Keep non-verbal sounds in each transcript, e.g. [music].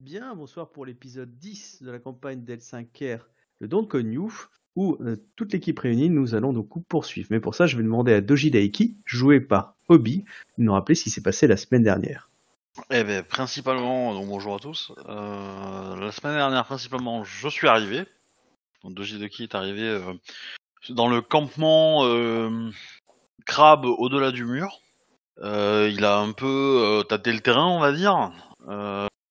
Bien, bonsoir pour l'épisode 10 de la campagne d'L5R, le Don Konyu, où euh, toute l'équipe réunie, nous allons donc poursuivre. Mais pour ça, je vais demander à Doji Daiki, joué par Obi, de nous rappeler ce qui s'est passé la semaine dernière. Eh ben, principalement, donc bonjour à tous. Euh, la semaine dernière, principalement, je suis arrivé. Doji Daiki est arrivé euh, dans le campement crabe au-delà du mur. Il a un peu tâté le terrain, on va dire.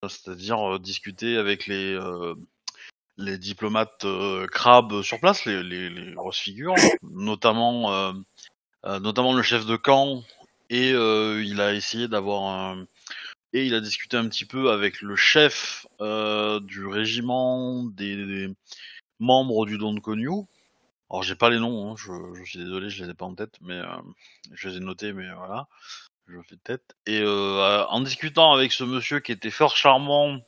C'est-à-dire euh, discuter avec les euh, diplomates euh, crabes sur place, les, grosses figures, notamment notamment le chef de camp, et il a essayé d'avoir un et il a discuté un petit peu avec le chef du régiment des, membres du Don Konyu. Alors j'ai pas les noms, hein, je, suis désolé, je les ai pas en tête, mais je les ai notés, mais voilà, je fais tête. Et euh, en discutant avec ce monsieur qui était fort charmant,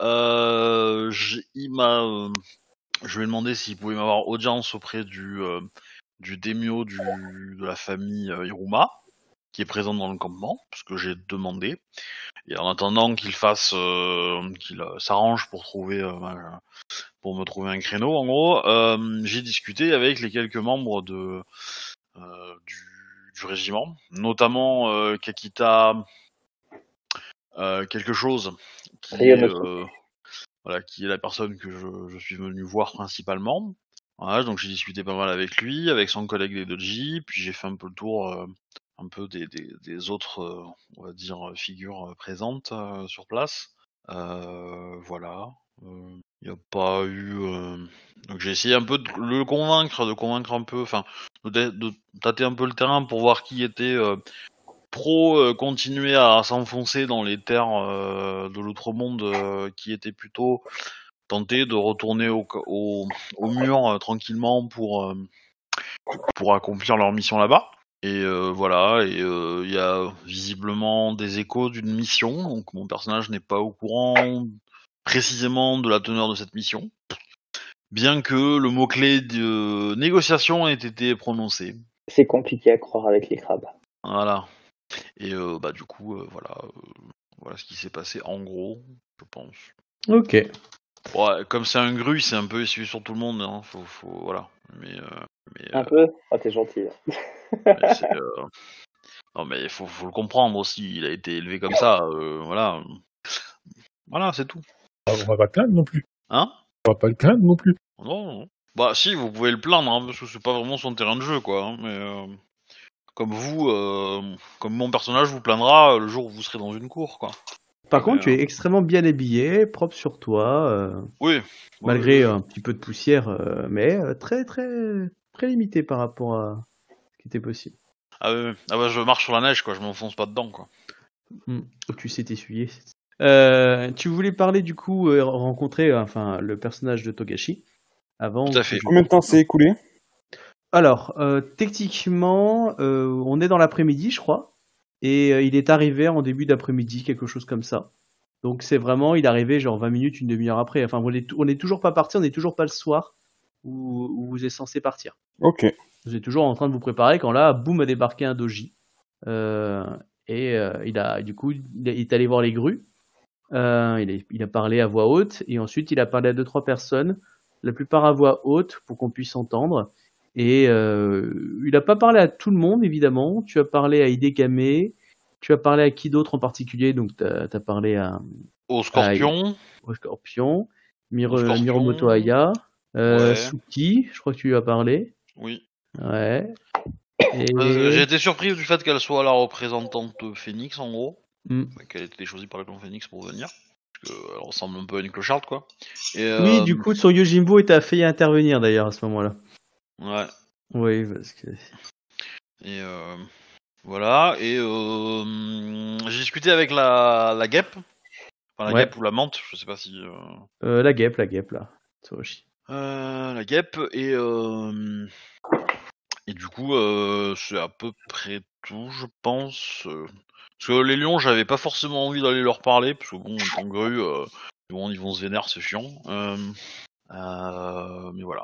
euh, il m'a, euh, je lui ai demandé s'il pouvait m'avoir audience auprès du euh, du daimyo du de la famille euh, Iruma, qui est présent dans le campement, parce que j'ai demandé. Et en attendant qu'il fasse, euh, qu'il s'arrange pour trouver, pour me trouver un créneau, en gros, j'ai discuté avec les quelques membres de du, du régiment, notamment euh, Kakita euh, quelque chose, qui euh, voilà, qui est la personne que je, je suis venu voir principalement. Voilà, donc j'ai discuté pas mal avec lui, avec son collègue des Doji, puis j'ai fait un peu le tour, euh, un peu des, des, des autres, on va dire, figures présentes sur place. Voilà. Il n'y a pas eu. euh, Donc j'ai essayé un peu de le convaincre, de convaincre un peu, enfin, de, tâter un peu le terrain pour voir qui était euh, pro euh, continuer à s'enfoncer dans les terres de l'autre monde, qui était plutôt tenté de retourner au, au, au mur tranquillement pour pour accomplir leur mission là-bas. Et voilà, et il y a visiblement des échos d'une mission, donc mon personnage n'est pas au courant précisément de la teneur de cette mission, bien que le mot-clé de négociation ait été prononcé. C'est compliqué à croire avec les crabes. Voilà. Et euh, bah du coup, euh, voilà, euh, voilà ce qui s'est passé en gros, je pense. Ok. Ouais, comme c'est un gru, c'est un peu essuie sur tout le monde, hein, faut, faut, voilà. Mais, euh, mais, Un euh, peu? Ah, t'es gentil. mais [laughs] euh, non mais faut, faut le comprendre aussi. Il a été élevé comme ça, euh, voilà. Voilà, c'est tout. Ah, On va pas le plaindre non plus. Hein? On va pas le plaindre non plus. Non, non. Bah si, vous pouvez le plaindre, hein, parce que c'est pas vraiment son terrain de jeu, quoi. hein, mais euh, comme vous, euh, comme mon personnage vous plaindra le jour où vous serez dans une cour, quoi. Par contre, tu es extrêmement bien habillé, propre sur toi, euh, Oui. malgré Oui, un petit peu de poussière, euh, mais euh, très très très limité par rapport à ce qui était possible. Ah, ah bah je marche sur la neige, quoi. Je m'enfonce pas dedans, quoi. Hmm. Tu sais t'essuyer. Euh, tu voulais parler du coup, euh, rencontrer euh, enfin le personnage de Togashi avant. Tout à fait. Combien de temps s'est écoulé? Alors, euh, techniquement, euh, on est dans l'après-midi, je crois, et euh, il est arrivé en début d'après-midi, quelque chose comme ça. Donc c'est vraiment, il est arrivé genre 20 minutes, une demi-heure après. Enfin, on est, on est toujours pas parti, on est toujours pas le soir où, où vous êtes censé partir. Ok. Vous êtes toujours en train de vous préparer quand là, boum, a débarqué un doji. Euh, et euh, il a, du coup, il est allé voir les grues. Euh, il, a, il a parlé à voix haute et ensuite il a parlé à deux trois personnes, la plupart à voix haute pour qu'on puisse entendre. Et euh, il n'a pas parlé à tout le monde évidemment. Tu as parlé à Hidekame, tu as parlé à qui d'autre en particulier? Donc tu as, parlé à, Au scorpion. au Scorpion, Miro, Au Scorpion. Miromoto Aya, euh, Ouais. Suki, je crois que tu lui as parlé. Oui. Ouais. Et... J'ai été surpris du fait qu'elle soit la représentante Phoenix, en gros. Mm. Qu'elle été choisie par le clan Phoenix pour venir. Parce qu'elle ressemble un peu à une clocharde, quoi. Et, Oui, euh, du coup, son Yojimbo était failli intervenir d'ailleurs à ce moment-là. Ouais. Oui, parce que. Et euh, voilà. Et euh, j'ai discuté avec la, la guêpe. Enfin, la Ouais. guêpe ou la menthe, je sais pas si. euh, Euh, la guêpe, la guêpe, là. Tsurushi. Euh, la guêpe et euh, et du coup euh, c'est à peu près tout je pense euh. Parce que les lions j'avais pas forcément envie d'aller leur parler parce que bon grue euh, bon, ils vont se vénérer c'est chiant euh, euh, mais voilà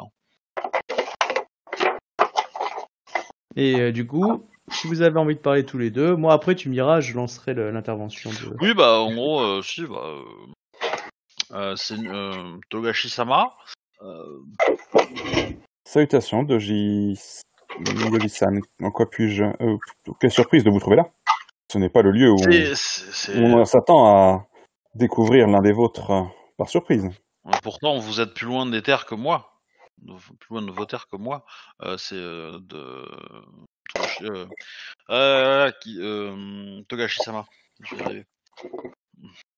Et euh, du coup, si vous avez envie de parler tous les deux, moi après, tu m'iras, je lancerai l'intervention de. oui bah en gros euh, si bah c'est euh, Togashi-sama. Euh, Salutations, Doji... Doji-san. En quoi puis-je... euh, quelle surprise de vous trouver là? Ce n'est pas le lieu où on s'attend à découvrir l'un des vôtres euh, par surprise. Pourtant, vous êtes plus loin des terres que moi. Plus loin de vos terres que moi. Euh, c'est euh, de. Euh, qui, Togashi-sama.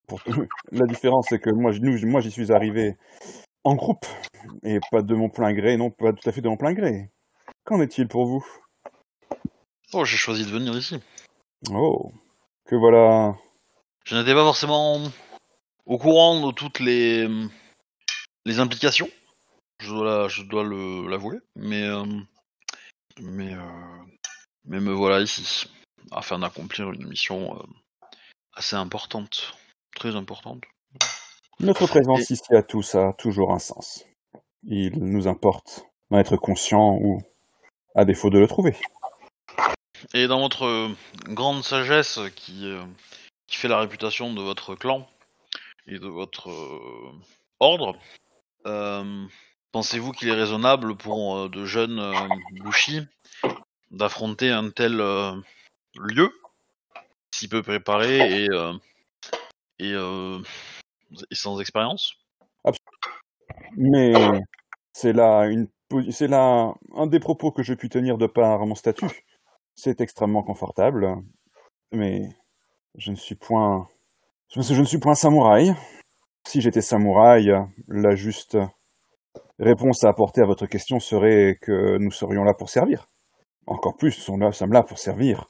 Pour [laughs] La différence, c'est que moi, nous, moi, j'y suis arrivé en groupe et pas de mon plein gré, non, pas tout à fait de mon plein gré. Qu'en est-il pour vous? Oh, j'ai choisi de venir ici. Oh, que voilà. Je n'étais pas forcément au courant de toutes les, les implications. Je dois, la- je dois le- l'avouer. Mais, euh, mais, euh, mais me voilà ici. Afin d'accomplir une mission euh, assez importante. Très importante. Notre présence ici à tous a toujours un sens. Il nous importe d'en être conscient ou, à défaut de le trouver. Et dans votre euh, grande sagesse qui, euh, qui fait la réputation de votre clan et de votre euh, ordre, pensez-vous qu'il est raisonnable pour de jeunes Bushi d'affronter un tel lieu, si peu préparé et, et, sans expérience? Mais c'est là c'est là un des propos que je puis tenir de par mon statut. C'est extrêmement confortable, mais je ne suis point, je ne suis point samouraï. Si j'étais samouraï, la juste réponse à apporter à votre question serait que nous serions là pour servir. Encore plus, nous sommes là, pour servir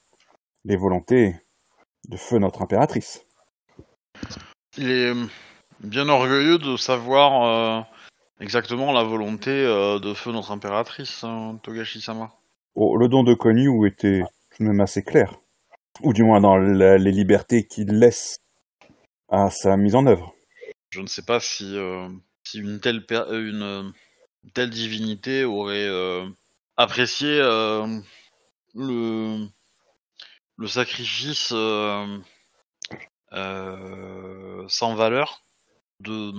les volontés de feu notre impératrice. Il est bien orgueilleux de savoir euh, exactement la volonté euh, de feu notre impératrice, hein, Togashi-sama. Le don de Konyu était tout même assez clair. Ou du moins dans les libertés qu'il laisse à sa mise en œuvre. Je ne sais pas si, euh, une, euh, euh, telle divinité aurait apprécié le, sacrifice sans valeur de,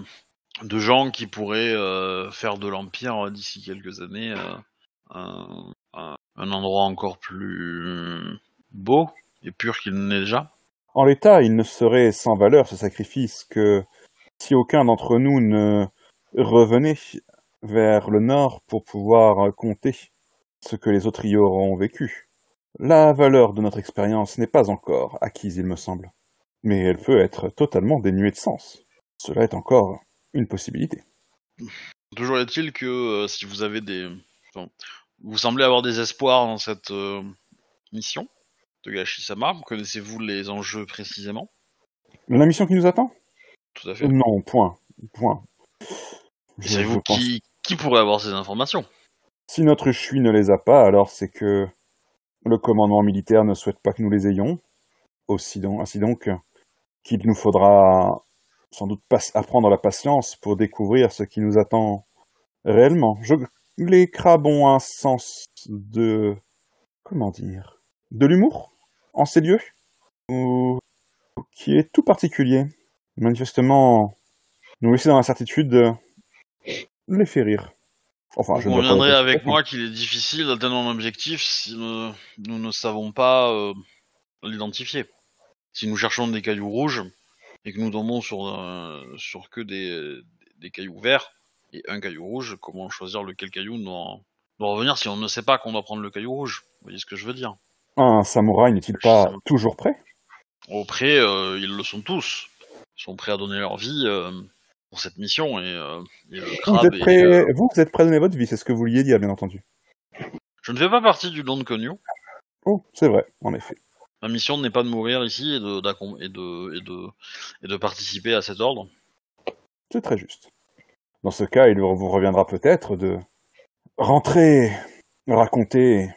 de gens qui pourraient faire de l'Empire d'ici quelques années un, un- un endroit encore plus beau et pur qu'il n'est déjà. En l'état, il ne serait sans valeur ce sacrifice que si aucun d'entre nous ne revenait vers le nord pour pouvoir compter ce que les autres y auront vécu. La valeur de notre expérience n'est pas encore acquise, il me semble. Mais elle peut être totalement dénuée de sens. Cela est encore une possibilité. Toujours est-il que euh, si vous avez des... enfin, vous semblez avoir des espoirs dans cette euh, mission de Gashi-sama, connaissez-vous les enjeux précisément? La mission qui nous attend? Tout à fait. Non, point. Point. Savez-vous qui, qui pourrait avoir ces informations? Si notre chui ne les a pas, alors c'est que le commandement militaire ne souhaite pas que nous les ayons. Aussi donc, ainsi donc qu'il nous faudra sans doute apprendre la patience pour découvrir ce qui nous attend réellement. Je, les crabes ont un sens de... comment dire De l'humour en ces lieux ou, qui est tout particulier. Manifestement, nous laisser dans l'incertitude les fait rire. Enfin, je Vous ne vois pas conviendrez avec moi qu'il est difficile d'atteindre un objectif si ne- nous ne savons pas euh, l'identifier. Si nous cherchons des cailloux rouges et que nous tombons sur, euh, sur que des, des cailloux verts et un caillou rouge, comment choisir lequel caillou doit, doit revenir si on ne sait pas qu'on doit prendre le caillou rouge? Vous voyez ce que je veux dire? Un samouraï n'est-il pas toujours prêt? Auprès, euh, ils le sont tous. Ils sont prêts à donner leur vie euh, pour cette mission et, euh, et le vous êtes, prêt, vous, vous êtes prêt à donner votre vie, c'est ce que vous vouliez dire, bien entendu. Je ne fais pas partie du don de. Oh, c'est vrai, en effet. Ma mission n'est pas de mourir ici et de, d'accom- et de, et de, et de participer à cet ordre. C'est très juste. Dans ce cas, il vous reviendra peut-être de rentrer, raconter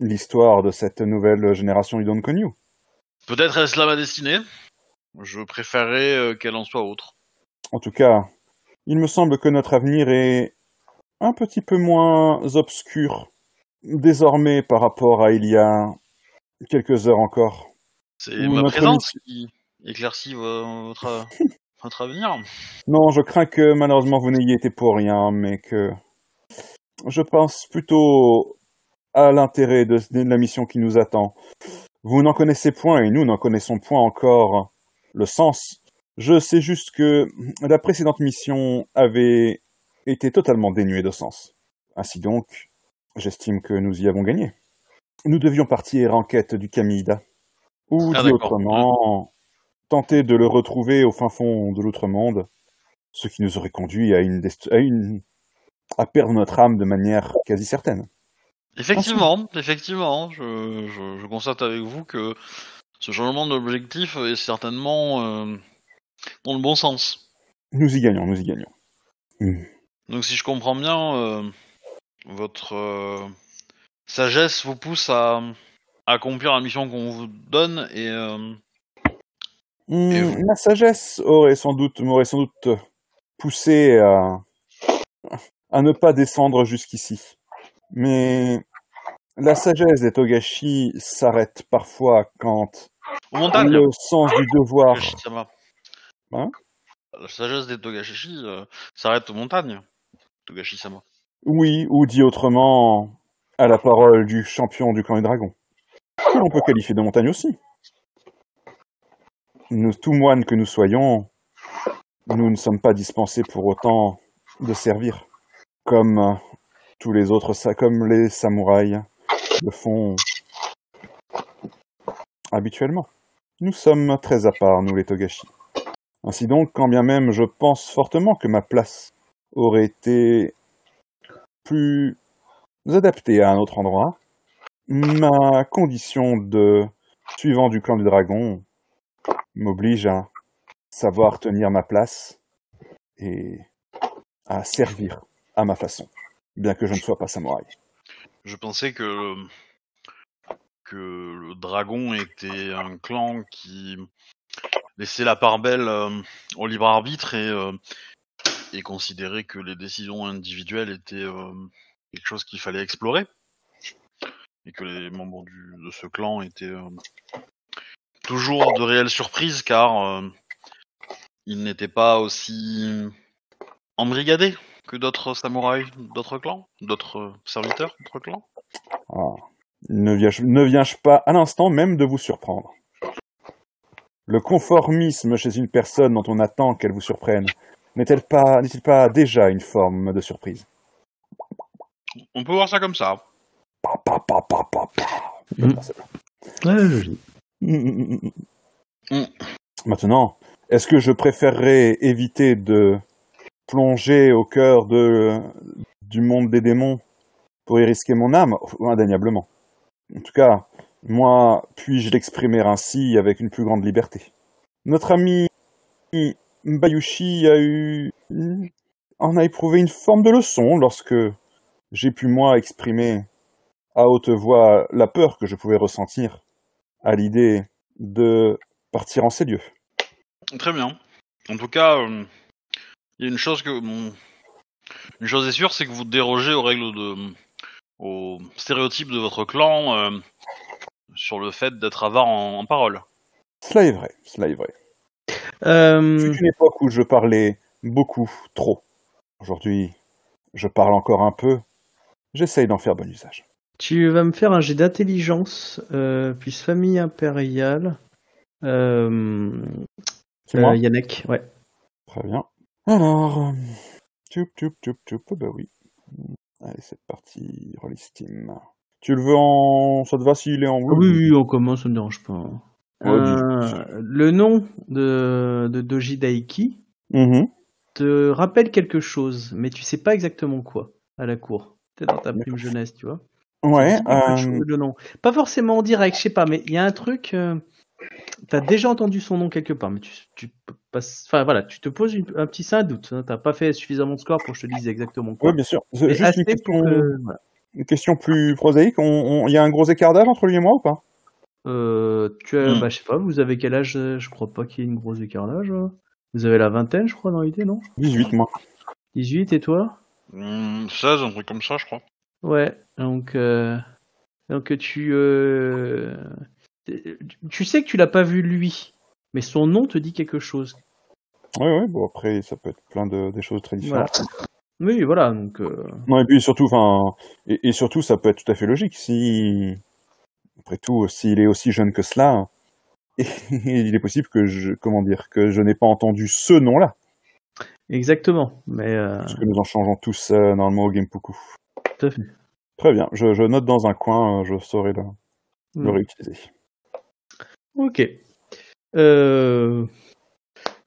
l'histoire de cette nouvelle génération du Don Konyu. Peut-être est-ce là ma destinée? Je préférerais euh, qu'elle en soit autre. En tout cas, il me semble que notre avenir est un petit peu moins obscur désormais par rapport à il y a quelques heures encore. C'est ma présence qui éclaircit vo- votre, [laughs] votre avenir? Non, je crains que malheureusement vous n'ayez été pour rien, mais que je pense plutôt à l'intérêt de, de la mission qui nous attend. Vous n'en connaissez point et nous n'en connaissons point encore le sens. Je sais juste que la précédente mission avait été totalement dénuée de sens. Ainsi donc, j'estime que nous y avons gagné. Nous devions partir en quête du Kamida. Ou Ah, dit autrement, tenter de le retrouver au fin fond de l'autre monde, ce qui nous aurait conduit à une, dest- à une à perdre notre âme de manière quasi certaine. Effectivement, effectivement, je, je, je constate avec vous que ce changement d'objectif est certainement euh, dans le bon sens. Nous y gagnons, nous y gagnons. Donc si je comprends bien, euh, votre euh, sagesse vous pousse à, à accomplir la mission qu'on vous donne et vous ma sagesse aurait sans doute m'aurait sans doute poussé à à ne pas descendre jusqu'ici. Mais la sagesse des Togashi s'arrête parfois quand le sens du devoir. Hein? La sagesse des Togashi euh, s'arrête aux montagnes. Togashi-sama. Oui, ou dit autrement, à la parole du champion du clan des dragons. Que l'on peut qualifier de montagne aussi. Nous, tout moines que nous soyons, nous ne sommes pas dispensés pour autant de servir, comme euh, tous les autres, comme les samouraïs le font habituellement. Nous sommes très à part, nous les Togashi. Ainsi donc, quand bien même je pense fortement que ma place aurait été plus adaptée à un autre endroit, ma condition de suivant du clan du dragon m'oblige à savoir tenir ma place et à servir à ma façon, bien que je ne sois pas samouraï. Je pensais que que le dragon était un clan qui laissait la part belle euh, au libre arbitre et, euh, et considérait que les décisions individuelles étaient euh, quelque chose qu'il fallait explorer et que les membres de ce clan étaient toujours de réelles surprises car euh, ils n'étaient pas aussi embrigadés que d'autres samouraïs, d'autres clans, d'autres serviteurs, d'autres clans. Ah. Ne viens-je pas à l'instant même de vous surprendre? Le conformisme chez une personne dont on attend qu'elle vous surprenne n'est-elle pas, n'est-il pas déjà une forme de surprise? On peut voir ça comme ça. Pa, pa, pa, pa, pa, pa. C'est bon. Ouais, logique. Mm. Mm. Maintenant, est-ce que je préférerais éviter de plonger au cœur du monde des démons pour y risquer mon âme? Indéniablement. En tout cas, moi, puis-je l'exprimer ainsi avec une plus grande liberté? Notre ami Bayushi a eu... en a éprouvé une forme de leçon lorsque j'ai pu, moi, exprimer à haute voix la peur que je pouvais ressentir à l'idée de partir en ces lieux. Très bien. En tout cas, euh, il y a une chose que bon, une chose est sûre, c'est que vous dérogez aux règles de, aux stéréotypes de votre clan euh, sur le fait d'être avare en, en parole. Cela est vrai, cela est vrai. Euh, C'est une époque où je parlais beaucoup, trop. Aujourd'hui, je parle encore un peu. J'essaye d'en faire bon usage. Tu vas me faire un jet d'intelligence, euh, puis famille impériale. Euh, C'est moi euh, Yannick, ouais. Très bien. Alors, tchoup, tchoup, tchoup, tchoup, oh bah oui. Allez, c'est parti, Rolly Steam. Tu le veux en... Ça te va s'il est en... Ah oui, oui, on commence, ça ne me dérange pas. Ouais, Euh, le nom de, de Doji Daiki Mhm. te rappelle quelque chose, mais tu sais pas exactement quoi à la cour. Peut-être dans ta prime jeunesse, tu vois. Ouais, Ça euh, chose, le nom. Pas forcément en direct, je sais pas, mais il y a un truc. euh, T'as déjà entendu son nom quelque part, mais tu. Enfin voilà, tu te poses une- un petit sein doute. Hein, T'as pas fait suffisamment de score pour que je te dise exactement quoi. ouais, bien sûr. Mais Juste une question, pour que. voilà. une question plus prosaïque. Il y a un gros écart d'âge entre lui et moi ou pas? Euh, tu as, bah, je sais pas, vous avez quel âge Je crois pas qu'il y ait une grosse écart d'âge. hein. Vous avez la vingtaine, je crois, dans l'idée, non? 18, moi. 18 et toi? Hum, 16, un truc comme ça, je crois. Ouais, donc, euh, donc tu, euh, tu sais que tu l'as pas vu lui, mais son nom te dit quelque chose. Oui, oui, bon après ça peut être plein de des choses très Voilà. différentes. Oui, voilà, donc euh, Non, et puis surtout, enfin, et, et surtout, ça peut être tout à fait logique. Si, après tout, s'il est aussi jeune que cela, [laughs] il est possible que je, comment dire, que je n'ai pas entendu ce nom-là, exactement. Mais parce que nous en changeons tous normalement au Gamepuku. tout à fait. Très bien, je, je note dans un coin, euh, je saurai le, le Hmm. réutiliser. Ok. Euh,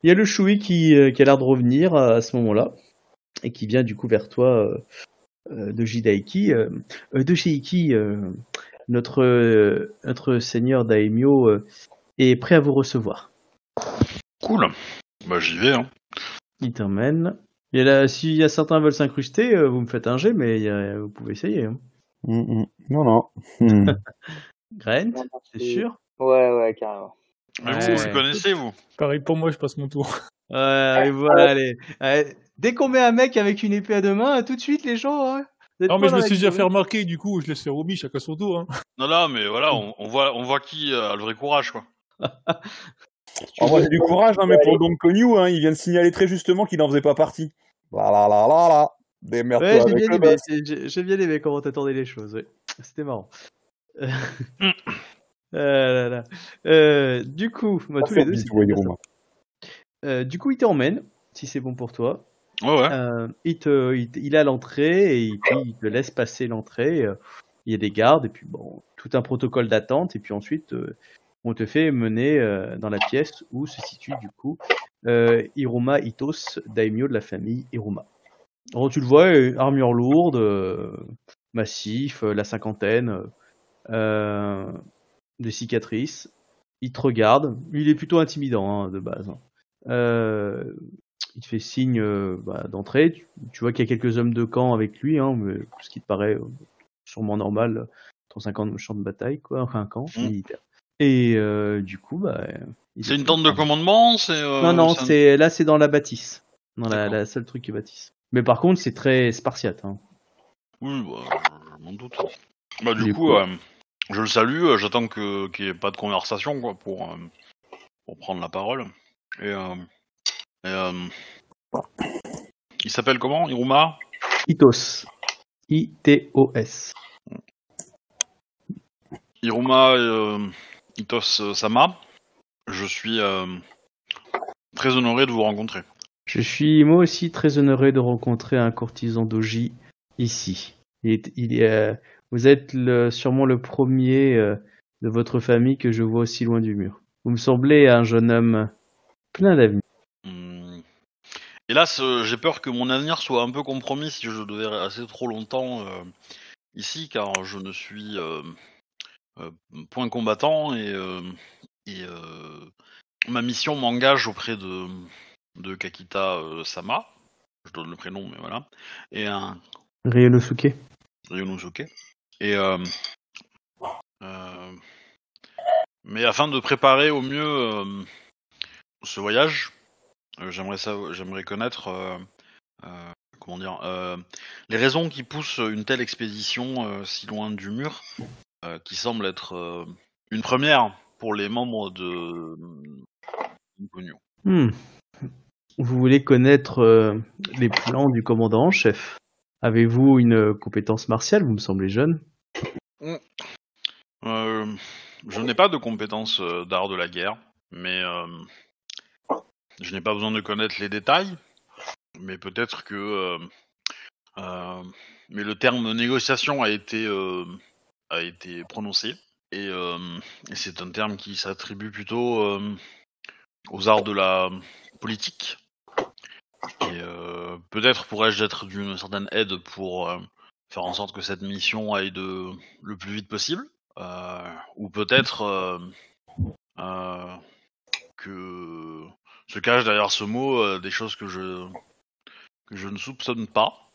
Il y a le Choui qui, euh, qui a l'air de revenir à, à ce moment-là et qui vient du coup vers toi euh, euh, de Jidaiki. Euh, euh, de Shiiki, euh, notre, euh, notre seigneur Daimyo euh, est prêt à vous recevoir. Cool. Bah j'y vais. Hein. Il t'emmène. Et là, s'il y a certains veulent s'incruster, euh, vous me faites un jet, mais il y a- vous pouvez essayer. Hein. Hmm, hmm. Non, non. Hmm. [laughs] Grant, c'est sûr? Ouais, ouais, carrément. Mais Ouais. vous, vous connaissez vous? Pareil pour moi, je passe mon tour. [laughs] Ouais, et voilà, allez. Allez, Dès qu'on met un mec avec une épée à deux mains, tout de suite, les gens. hein, Non, mais je me suis déjà fait remarquer, du coup, je laisse faire Obi, chacun son tour. Hein. Non, non, mais voilà, on, on voit, on voit qui a le vrai courage, quoi. [laughs] En vrai, c'est du courage, hein, mais pour Don Konyu, hein, il vient de signaler très justement qu'il n'en faisait pas partie. La la la la la. Démerde-toi Ouais, j'ai bien, aimé, j'ai j'ai bien aimé comment t'attendais les choses, ouais. C'était marrant. [laughs] Euh, là, là. Euh, du coup, bah, tous les deux. Euh, du coup, il t'emmène, si c'est bon pour toi. Ouais, ouais. Euh, il, te, il, il à l'entrée et puis il te laisse passer l'entrée. Il y a des gardes et puis bon, tout un protocole d'attente et puis ensuite euh, on te fait mener euh, dans la pièce où se situe du coup euh, Hiruma Itos, daimyo de la famille Hiruma. Alors tu le vois, euh, armure lourde, euh, massif, la cinquantaine, des cicatrices. Il te regarde, il est plutôt intimidant hein, de base. hein. Il te fait signe bah, d'entrée. Tu, tu vois qu'il y a quelques hommes de camp avec lui, hein, mais ce qui te paraît sûrement normal, 150 champs de bataille, quoi, enfin un camp Mm. militaire. Et euh, du coup, bah, C'est une tente de commandement, c'est. euh, Non, non, c'est là, c'est dans la bâtisse, dans la, la seule truc qui est bâtisse. Mais par contre, c'est très spartiate. Hein. Oui, bah, je m'en doute. Bah, du Du coup, coup. euh, je le salue, j'attends que qu'il n'y ait pas de conversation, quoi, pour, euh, pour prendre la parole. Et. et, il s'appelle comment? Iruma? Itos, I-T-O-S. Iruma Itos euh, Sama. Je suis euh, très honoré de vous rencontrer. Je suis moi aussi très honoré de rencontrer un courtisan d'Oji ici. Il est, il est, euh, vous êtes le, sûrement le premier euh, de votre famille que je vois aussi loin du mur. Vous me semblez un jeune homme plein d'avenir. Hum. Hélas, j'ai peur que mon avenir soit un peu compromis si je devais rester trop longtemps ici, car je ne suis point combattant et, euh, et euh, ma mission m'engage auprès de, de Kakita euh, Sama. Je donne le prénom, mais voilà. Et un Ryonosuke. Ryonosuke. Et euh, euh, mais afin de préparer au mieux euh, ce voyage, euh, j'aimerais connaître euh, euh, comment dire euh, les raisons qui poussent une telle expédition euh, si loin du mur, euh, qui semble être euh, une première pour les membres de. Hmm. Vous voulez connaître euh, les plans du commandant en chef? Avez-vous une compétence martiale? Vous me semblez jeune. Euh, je n'ai pas de compétences euh, d'art de la guerre, mais euh, je n'ai pas besoin de connaître les détails. Mais peut-être que, euh, euh, mais le terme négociation a été euh, a été prononcé et, euh, et c'est un terme qui s'attribue plutôt euh, aux arts de la politique. Et euh, peut-être pourrais-je être d'une certaine aide pour faire en sorte que cette mission aille le plus vite possible. Ou peut-être que se cache derrière ce mot des choses que je que je ne soupçonne pas,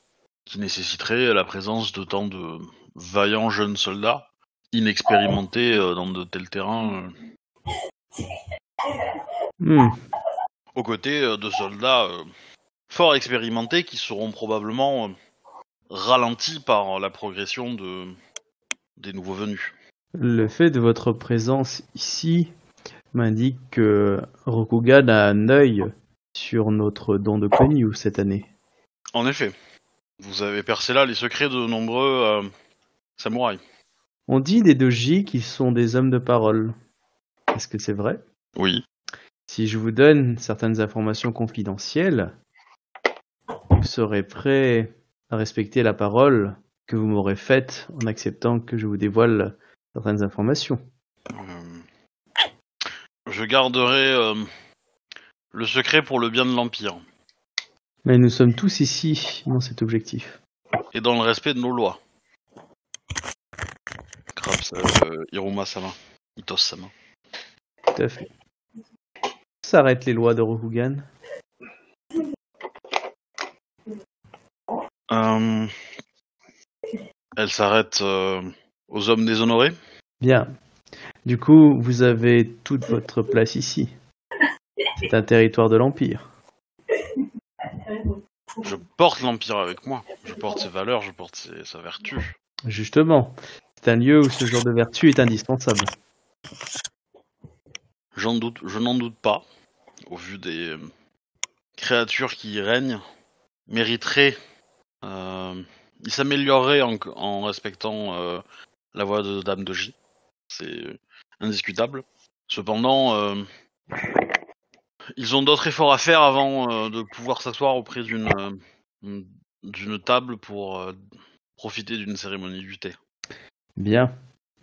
qui nécessiteraient la présence de tant de vaillants jeunes soldats inexpérimentés euh, dans de tels terrains, euh, Hmm. aux côtés euh, de soldats fort expérimentés qui seront probablement ralentis par la progression de des nouveaux venus. Le fait de votre présence ici m'indique que Rokugan a un œil sur notre don de Konyu cette année. En effet, vous avez percé là les secrets de nombreux euh, samouraïs. On dit des doji qui sont des hommes de parole. Est-ce que c'est vrai? Oui. Si je vous donne certaines informations confidentielles, vous serez prêt à respecter la parole que vous m'aurez faite en acceptant que je vous dévoile certaines informations. Euh, je garderai euh, le secret pour le bien de l'Empire Mais nous sommes tous ici dans cet objectif. et dans le respect de nos lois. Krabs, euh, Hiruma Sama. Itos Sama. Tout à fait. S'arrêtent les lois de Rokugan? Euh, elle s'arrête euh, aux hommes déshonorés? Bien. Du coup, vous avez toute votre place ici. C'est un territoire de l'Empire. Je porte l'Empire avec moi. Je porte ses valeurs, je porte ses- sa vertu. Justement, c'est un lieu où ce genre de vertu est indispensable. J'en doute, je n'en doute pas, au vu des euh, créatures qui y règnent, mériteraient, euh, s'amélioreraient en, respectant euh, la voix de Dame de J. C'est indiscutable. Cependant, euh, ils ont d'autres efforts à faire avant de pouvoir s'asseoir auprès d'une table pour profiter d'une cérémonie du thé. Bien.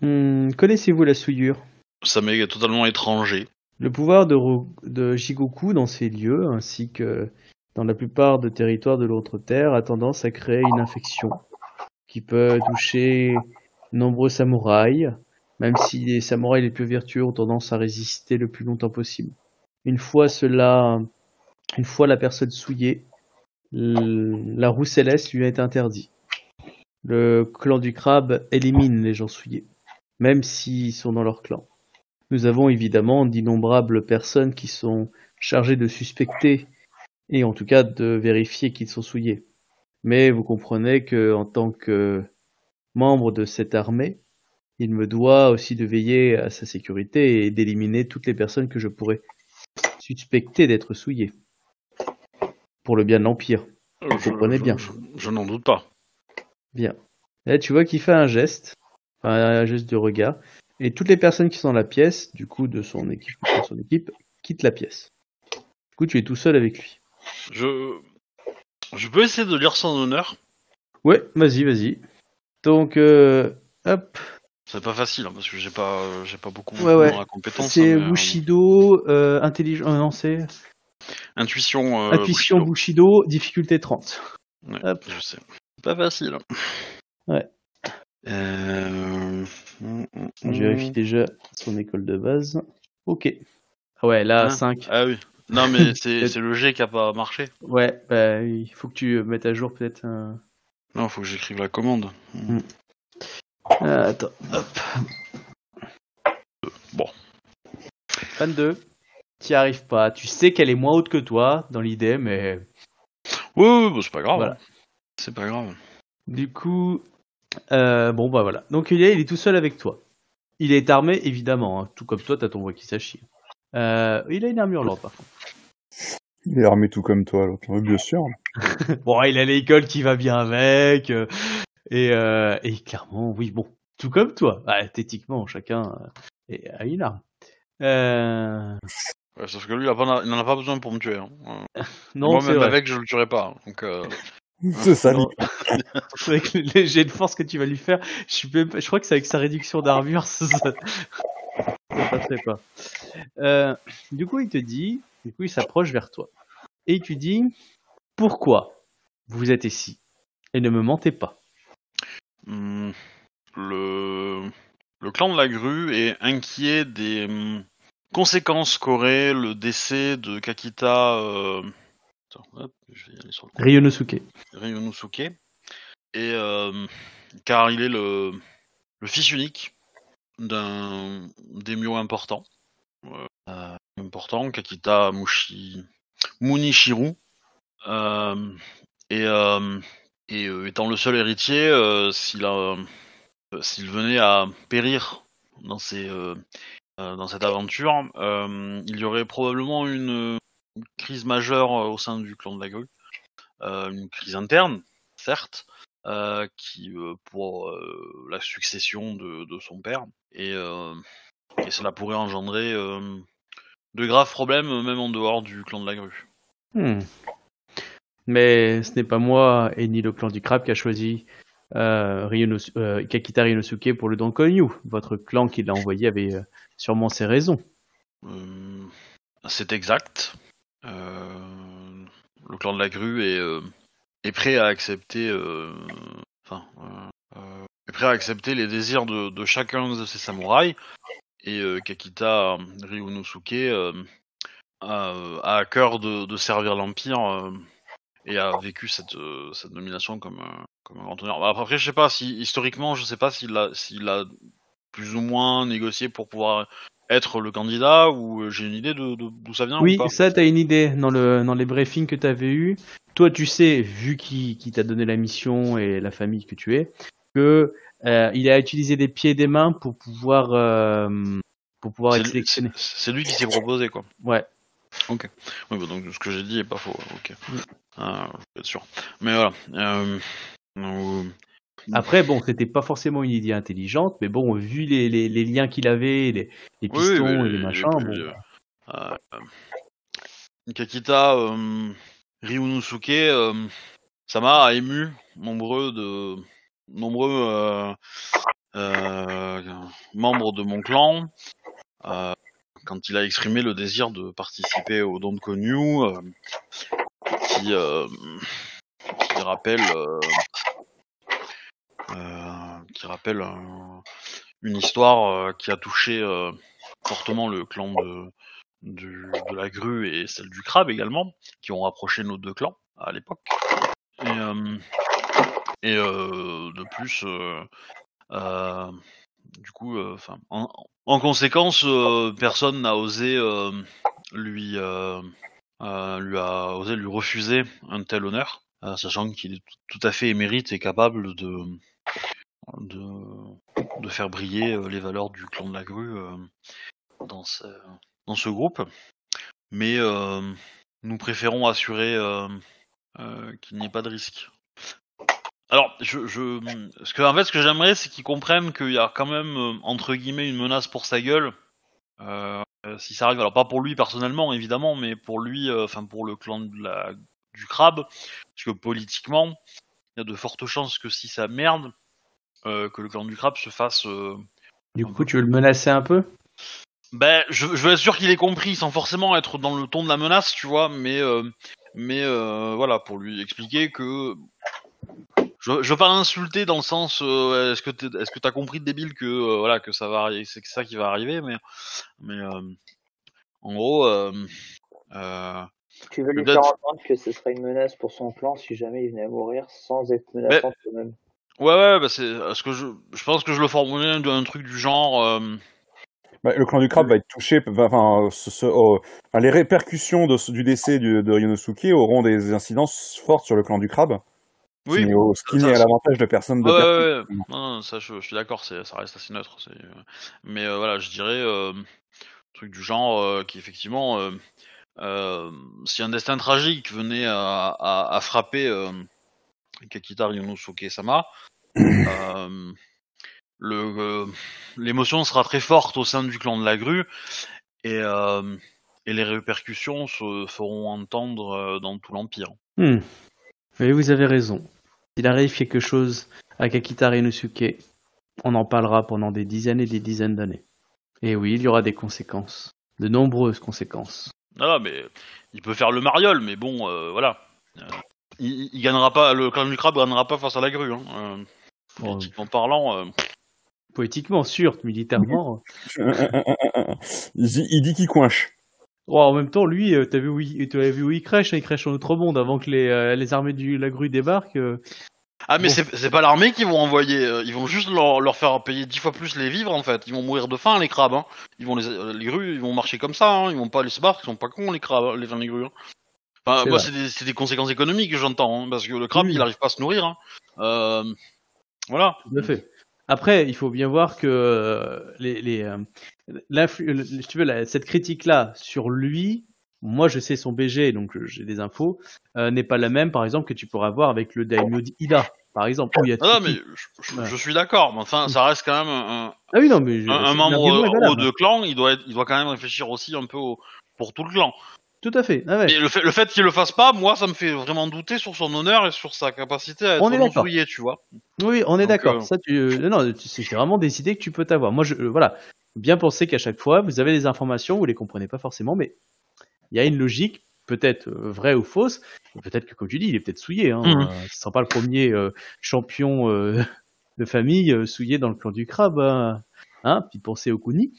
Hmm, Connaissez-vous la souillure? Ça m'est totalement étranger. Le pouvoir de, de Jigoku dans ces lieux, ainsi que dans la plupart des territoires de l'autre terre, a tendance à créer une infection qui peut toucher nombreux samouraïs, même si les samouraïs les plus vertueux ont tendance à résister le plus longtemps possible. Une fois cela, une fois la personne souillée, l- la roue céleste lui est interdit. Le clan du crabe élimine les gens souillés, même s'ils sont dans leur clan. Nous avons évidemment d'innombrables personnes qui sont chargées de suspecter et en tout cas de vérifier qu'ils sont souillés. Mais vous comprenez que en tant que membre de cette armée, il me doit aussi de veiller à sa sécurité et d'éliminer toutes les personnes que je pourrais suspecter d'être souillées. Pour le bien de l'Empire. Vous comprenez bien. Je, je n'en doute pas. Bien. Là, tu vois qu'il fait un geste, enfin, un geste de regard, et toutes les personnes qui sont dans la pièce, du coup, de son équipe, de son équipe, quittent la pièce. Du coup, tu es tout seul avec lui. Je, je peux essayer de lire son honneur? Ouais, vas-y, vas-y. Donc, euh, hop, C'est pas facile hein, parce que j'ai pas, euh, j'ai pas beaucoup Ouais, ouais. dans la compétence. c'est hein, euh, Bushido, euh, intelligence, euh, non, c'est intuition. euh, intuition Bushido. Bushido, difficulté 30. Ouais, Hop. Je sais. C'est pas facile. Ouais. Euh... Je vérifie déjà son école de base. Ok. Ah Ouais, là, Hein 5. Ah oui. Non mais [laughs] c'est c'est le G qui a pas marché. Ouais, bah, il faut que tu mettes à jour peut-être un... Non, faut que j'écrive la commande. Ah, attends, hop. Bon. 22. T'y arrives pas. Tu sais qu'elle est moins haute que toi, dans l'idée, mais Oui, oui, bah, c'est pas grave. Voilà. C'est pas grave. du coup, euh, bon bah voilà. Donc il est, il est tout seul avec toi. Il est armé évidemment, hein. tout comme toi, t'as ton voix qui s'achie. Euh, il a une armure lourde par contre. Il est armé tout comme toi, l'autre. Oui, bien sûr. [laughs] Bon, il a l'école qui va bien avec, euh, et, euh, et clairement, oui, bon, tout comme toi. Bah, techniquement, chacun euh, a une arme. Euh, Ouais, sauf que lui, il, a pas- il en a pas besoin pour me tuer. hein. [laughs] Non, Moi, même vrai. avec, je le tuerai pas. hein. Donc, euh, [laughs] C'est ça. [laughs] Avec le léger de force que tu vas lui faire. Je, suis même pas- je crois que c'est avec sa réduction d'armure, [laughs] ça, ça, ça passerait pas. Euh, du coup, il te dit, du coup, il s'approche vers toi. Et il te dit, pourquoi vous êtes ici Et ne me mentez pas? hum, le... le clan de la grue est inquiet des hum, conséquences qu'aurait le décès de Kakita. Euh... Attends, hop, je vais aller sur le Ryonosuke. Ryunosuke. Et euh, car il est le, le fils unique d'un des myo importants. Euh, euh, important, Kakita Mushi, Munishiru. Euh, et euh, et euh, étant le seul héritier, euh, s'il a, euh, s'il venait à périr dans euh, euh, cette aventure, euh, il y aurait probablement une une crise majeure euh, au sein du clan de la grue, Euh, une crise interne, certes, euh, qui pour la succession de, de son père, et, et cela pourrait engendrer de graves problèmes même en dehors du clan de la grue. Hmm. Mais ce n'est pas moi et ni le clan du crabe qui a choisi euh, Ryunos- euh, Kakita Ryunosuke pour le Don Konyu. Votre clan qui l'a envoyé avait euh, sûrement ses raisons. C'est exact. Euh, le clan de la grue est, prêt à accepter, les désirs de, chacun de ses samouraïs. Et euh, Kakita Ryunosuke euh, a, à cœur de, servir l'empire et a vécu cette, euh, nomination comme, un grand honneur. Bah, Après, je sais pas si historiquement, je sais pas s'il a plus ou moins négocié pour pouvoir être le candidat ou euh, j'ai une idée de de- d'où ça vient oui, ou pas ça, t'as une idée dans, le, dans les briefings que t'avais eu. Toi, tu sais, vu qui, qui t'a donné la mission et la famille que tu es, que euh, il a utilisé des pieds et des mains pour pouvoir, euh, pour pouvoir C'est être lui- sélectionné. c'est- c'est lui qui s'est proposé quoi. Ouais. Oui, bah, donc ce que j'ai dit est pas faux. Ok. Mm. Ah, je être sûr. Mais voilà. Euh, euh, Après, bon, c'était pas forcément une idée intelligente, mais bon, vu les, les, les liens qu'il avait, les, les oui, pistons et les machins, bon, euh, euh, Kakita euh, Ryunosuke, euh, Sama a ému nombreux de nombreux euh, membres de mon clan quand il a exprimé le désir de participer au Don Konyu, qui, qui rappelle qui rappelle un- une histoire euh, qui a touché euh, fortement le clan de, la grue et celle du crabe également, qui ont rapproché nos deux clans à l'époque. Et, euh, euh, de plus, euh, euh, du coup, euh, en, en conséquence, euh, personne n'a osé euh, lui, euh, euh, refuser un tel honneur, euh, sachant qu'il est tout à fait émérite et capable de de, faire briller euh, les valeurs du clan de la grue euh, dans ce, groupe. Mais euh, nous préférons assurer qu'il n'y ait pas de risque. Alors, ce que, en fait, ce que j'aimerais, c'est qu'ils comprennent qu'il y a quand même, entre guillemets, une menace pour sa gueule. Si ça arrive, alors pas pour lui personnellement, évidemment, mais pour lui, enfin pour le clan du crabe, parce que politiquement, il y a de fortes chances que si ça merde, euh, que le clan du crabe se fasse euh, du coup, tu veux le menacer un peu? Ben, je, je veux être sûr qu'il ait compris, sans forcément être dans le ton de la menace, tu vois, mais euh, mais voilà, pour lui expliquer que je, je veux pas l'insulter dans le sens, est-ce que t'es- est-ce que t'as compris débile que voilà que ça va arriver, c'est ça qui va arriver, mais mais en gros, Tu veux lui faire entendre que ce serait une menace pour son clan si jamais il venait à mourir sans être menaçant quand même. ouais ouais, bah c'est, ce que je, je pense que je le formulais d'un truc du genre, euh, Bah, le clan du crabe va être touché. va- Enfin, ce- ce- oh, enfin, les répercussions de du décès du- de Ryonosuke auront des incidences fortes sur le clan du crabe. oui, Ce qui n'est au- ça- n'est à l'avantage de personne de Ouais, personne. ouais, ouais. Non, non, ça, je, je suis d'accord, c'est, ça reste assez neutre. c'est, euh, Mais euh, voilà, je dirais euh, truc du genre euh, qui effectivement, si un destin tragique venait à, à, à frapper euh, Kakita Ryunosuke-sama, [coughs] euh, le, euh, l'émotion sera très forte au sein du clan de la grue et, euh, et les répercussions se feront entendre euh, dans tout l'empire. Hmm. Oui, vous avez raison. S'il arrive quelque chose à Kakita Ryunosuke, on en parlera pendant des dizaines et des dizaines d'années. Et oui, il y aura des conséquences. De nombreuses conséquences. Ah, mais il peut faire le mariole, mais bon, euh, voilà. Euh, il, il gagnera pas, le clan du crabe gagnera pas face à la grue. Hein. Euh, Bon, politiquement parlant, euh, poétiquement, sûr, militairement. il, [laughs] dit- il dit qu'il coinche. Oh, en même temps, lui, t'as vu où il, vu où il crèche hein, Il crèche en autre monde avant que les, euh, les armées de la grue débarquent. Ah, mais Bon. c'est pas l'armée qui vont envoyer, euh, ils vont juste leur, leur faire payer dix fois plus les vivres en fait. Ils vont mourir de faim, les crabes. Hein. Ils vont les, euh, les grues, ils vont marcher comme ça. Hein. Ils vont pas aller se battre, ils sont pas cons les crabes, les, les grues. Hein. Enfin, C'est moi, c'est des, des conséquences économiques que j'entends, parce que le crabe, Oui. il arrive pas à se nourrir. Euh, voilà. Tout fait. Après, il faut bien voir que les, les, tu veux, cette critique-là sur lui moi je sais son BG, donc euh, j'ai des infos, euh, n'est pas la même, par exemple, que tu pourras avoir avec le Daimyo Ida, par exemple. où il y a Ah non, mais je, je- Ouais. je suis d'accord, mais enfin, ça reste quand même un, Ah oui, non, mais je- un, un membre valable. de clan, il doit, être, il doit quand même réfléchir aussi un peu au- pour tout le clan. Tout à fait. Ah ouais. Et le fait, le fait qu'il le fasse pas, moi, ça me fait vraiment douter sur son honneur et sur sa capacité à être On tu vois. Oui, on est d'accord. euh, Ça, tu, euh, non, c'est vraiment des idées que tu peux t'avoir. Moi, je, euh, voilà, bien penser qu'à chaque fois, vous avez des informations, vous les comprenez pas forcément, mais il y a une logique, peut-être euh, vraie ou fausse. Peut-être que, comme tu dis, il est peut-être souillé. Hein. Euh, ce sera pas le premier euh, champion euh, [laughs] de famille euh, souillé dans le clan du crabe. Hein, hein puis penser au Kuni,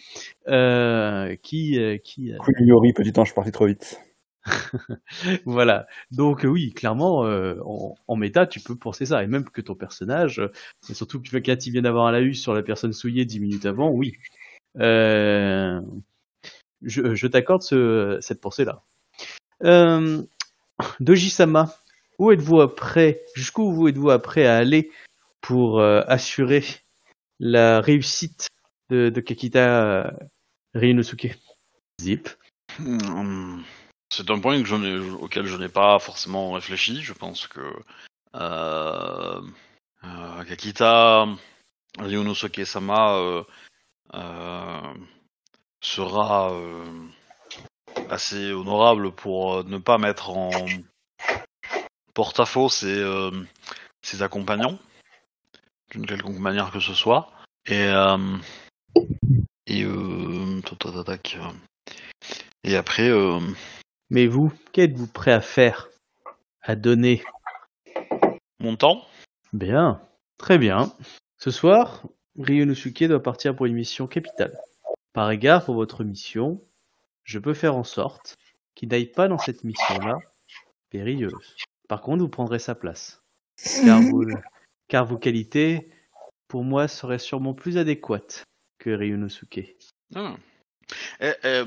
qui, qui, petit ange parti trop vite. [laughs] voilà. Donc oui, clairement, euh, en, en méta, tu peux penser ça. Et même que ton personnage, euh, et surtout que quand il vient d'avoir un laus sur la personne souillée dix minutes avant, oui. Euh, je je t'accorde ce, cette pensée-là. Euh, Doji-sama, où êtes-vous prêt Jusqu'où vous êtes-vous prêt à aller pour euh, assurer la réussite de, de Kakita euh, Ryunosuke? Zip. Hmm, C'est un point que je n'ai- auquel je n'ai pas forcément réfléchi. Je pense que euh, euh, Kakita Ryunosuke-sama euh, euh, sera euh, assez honorable pour euh, ne pas mettre en porte-à-faux ses, euh, ses accompagnants d'une quelconque manière que ce soit. Et euh, et euh, euh, et après, euh, Mais vous, qu'êtes-vous prêt à faire À donner? mon temps? Bien, très bien. Ce soir, Ryunosuke doit partir pour une mission capitale. Par égard pour votre mission, je peux faire en sorte qu'il n'aille pas dans cette mission-là périlleuse. Par contre, vous prendrez sa place. Car, [laughs] vous- car vos qualités, pour moi, seraient sûrement plus adéquates que Ryunosuke. Hmm. Et, et,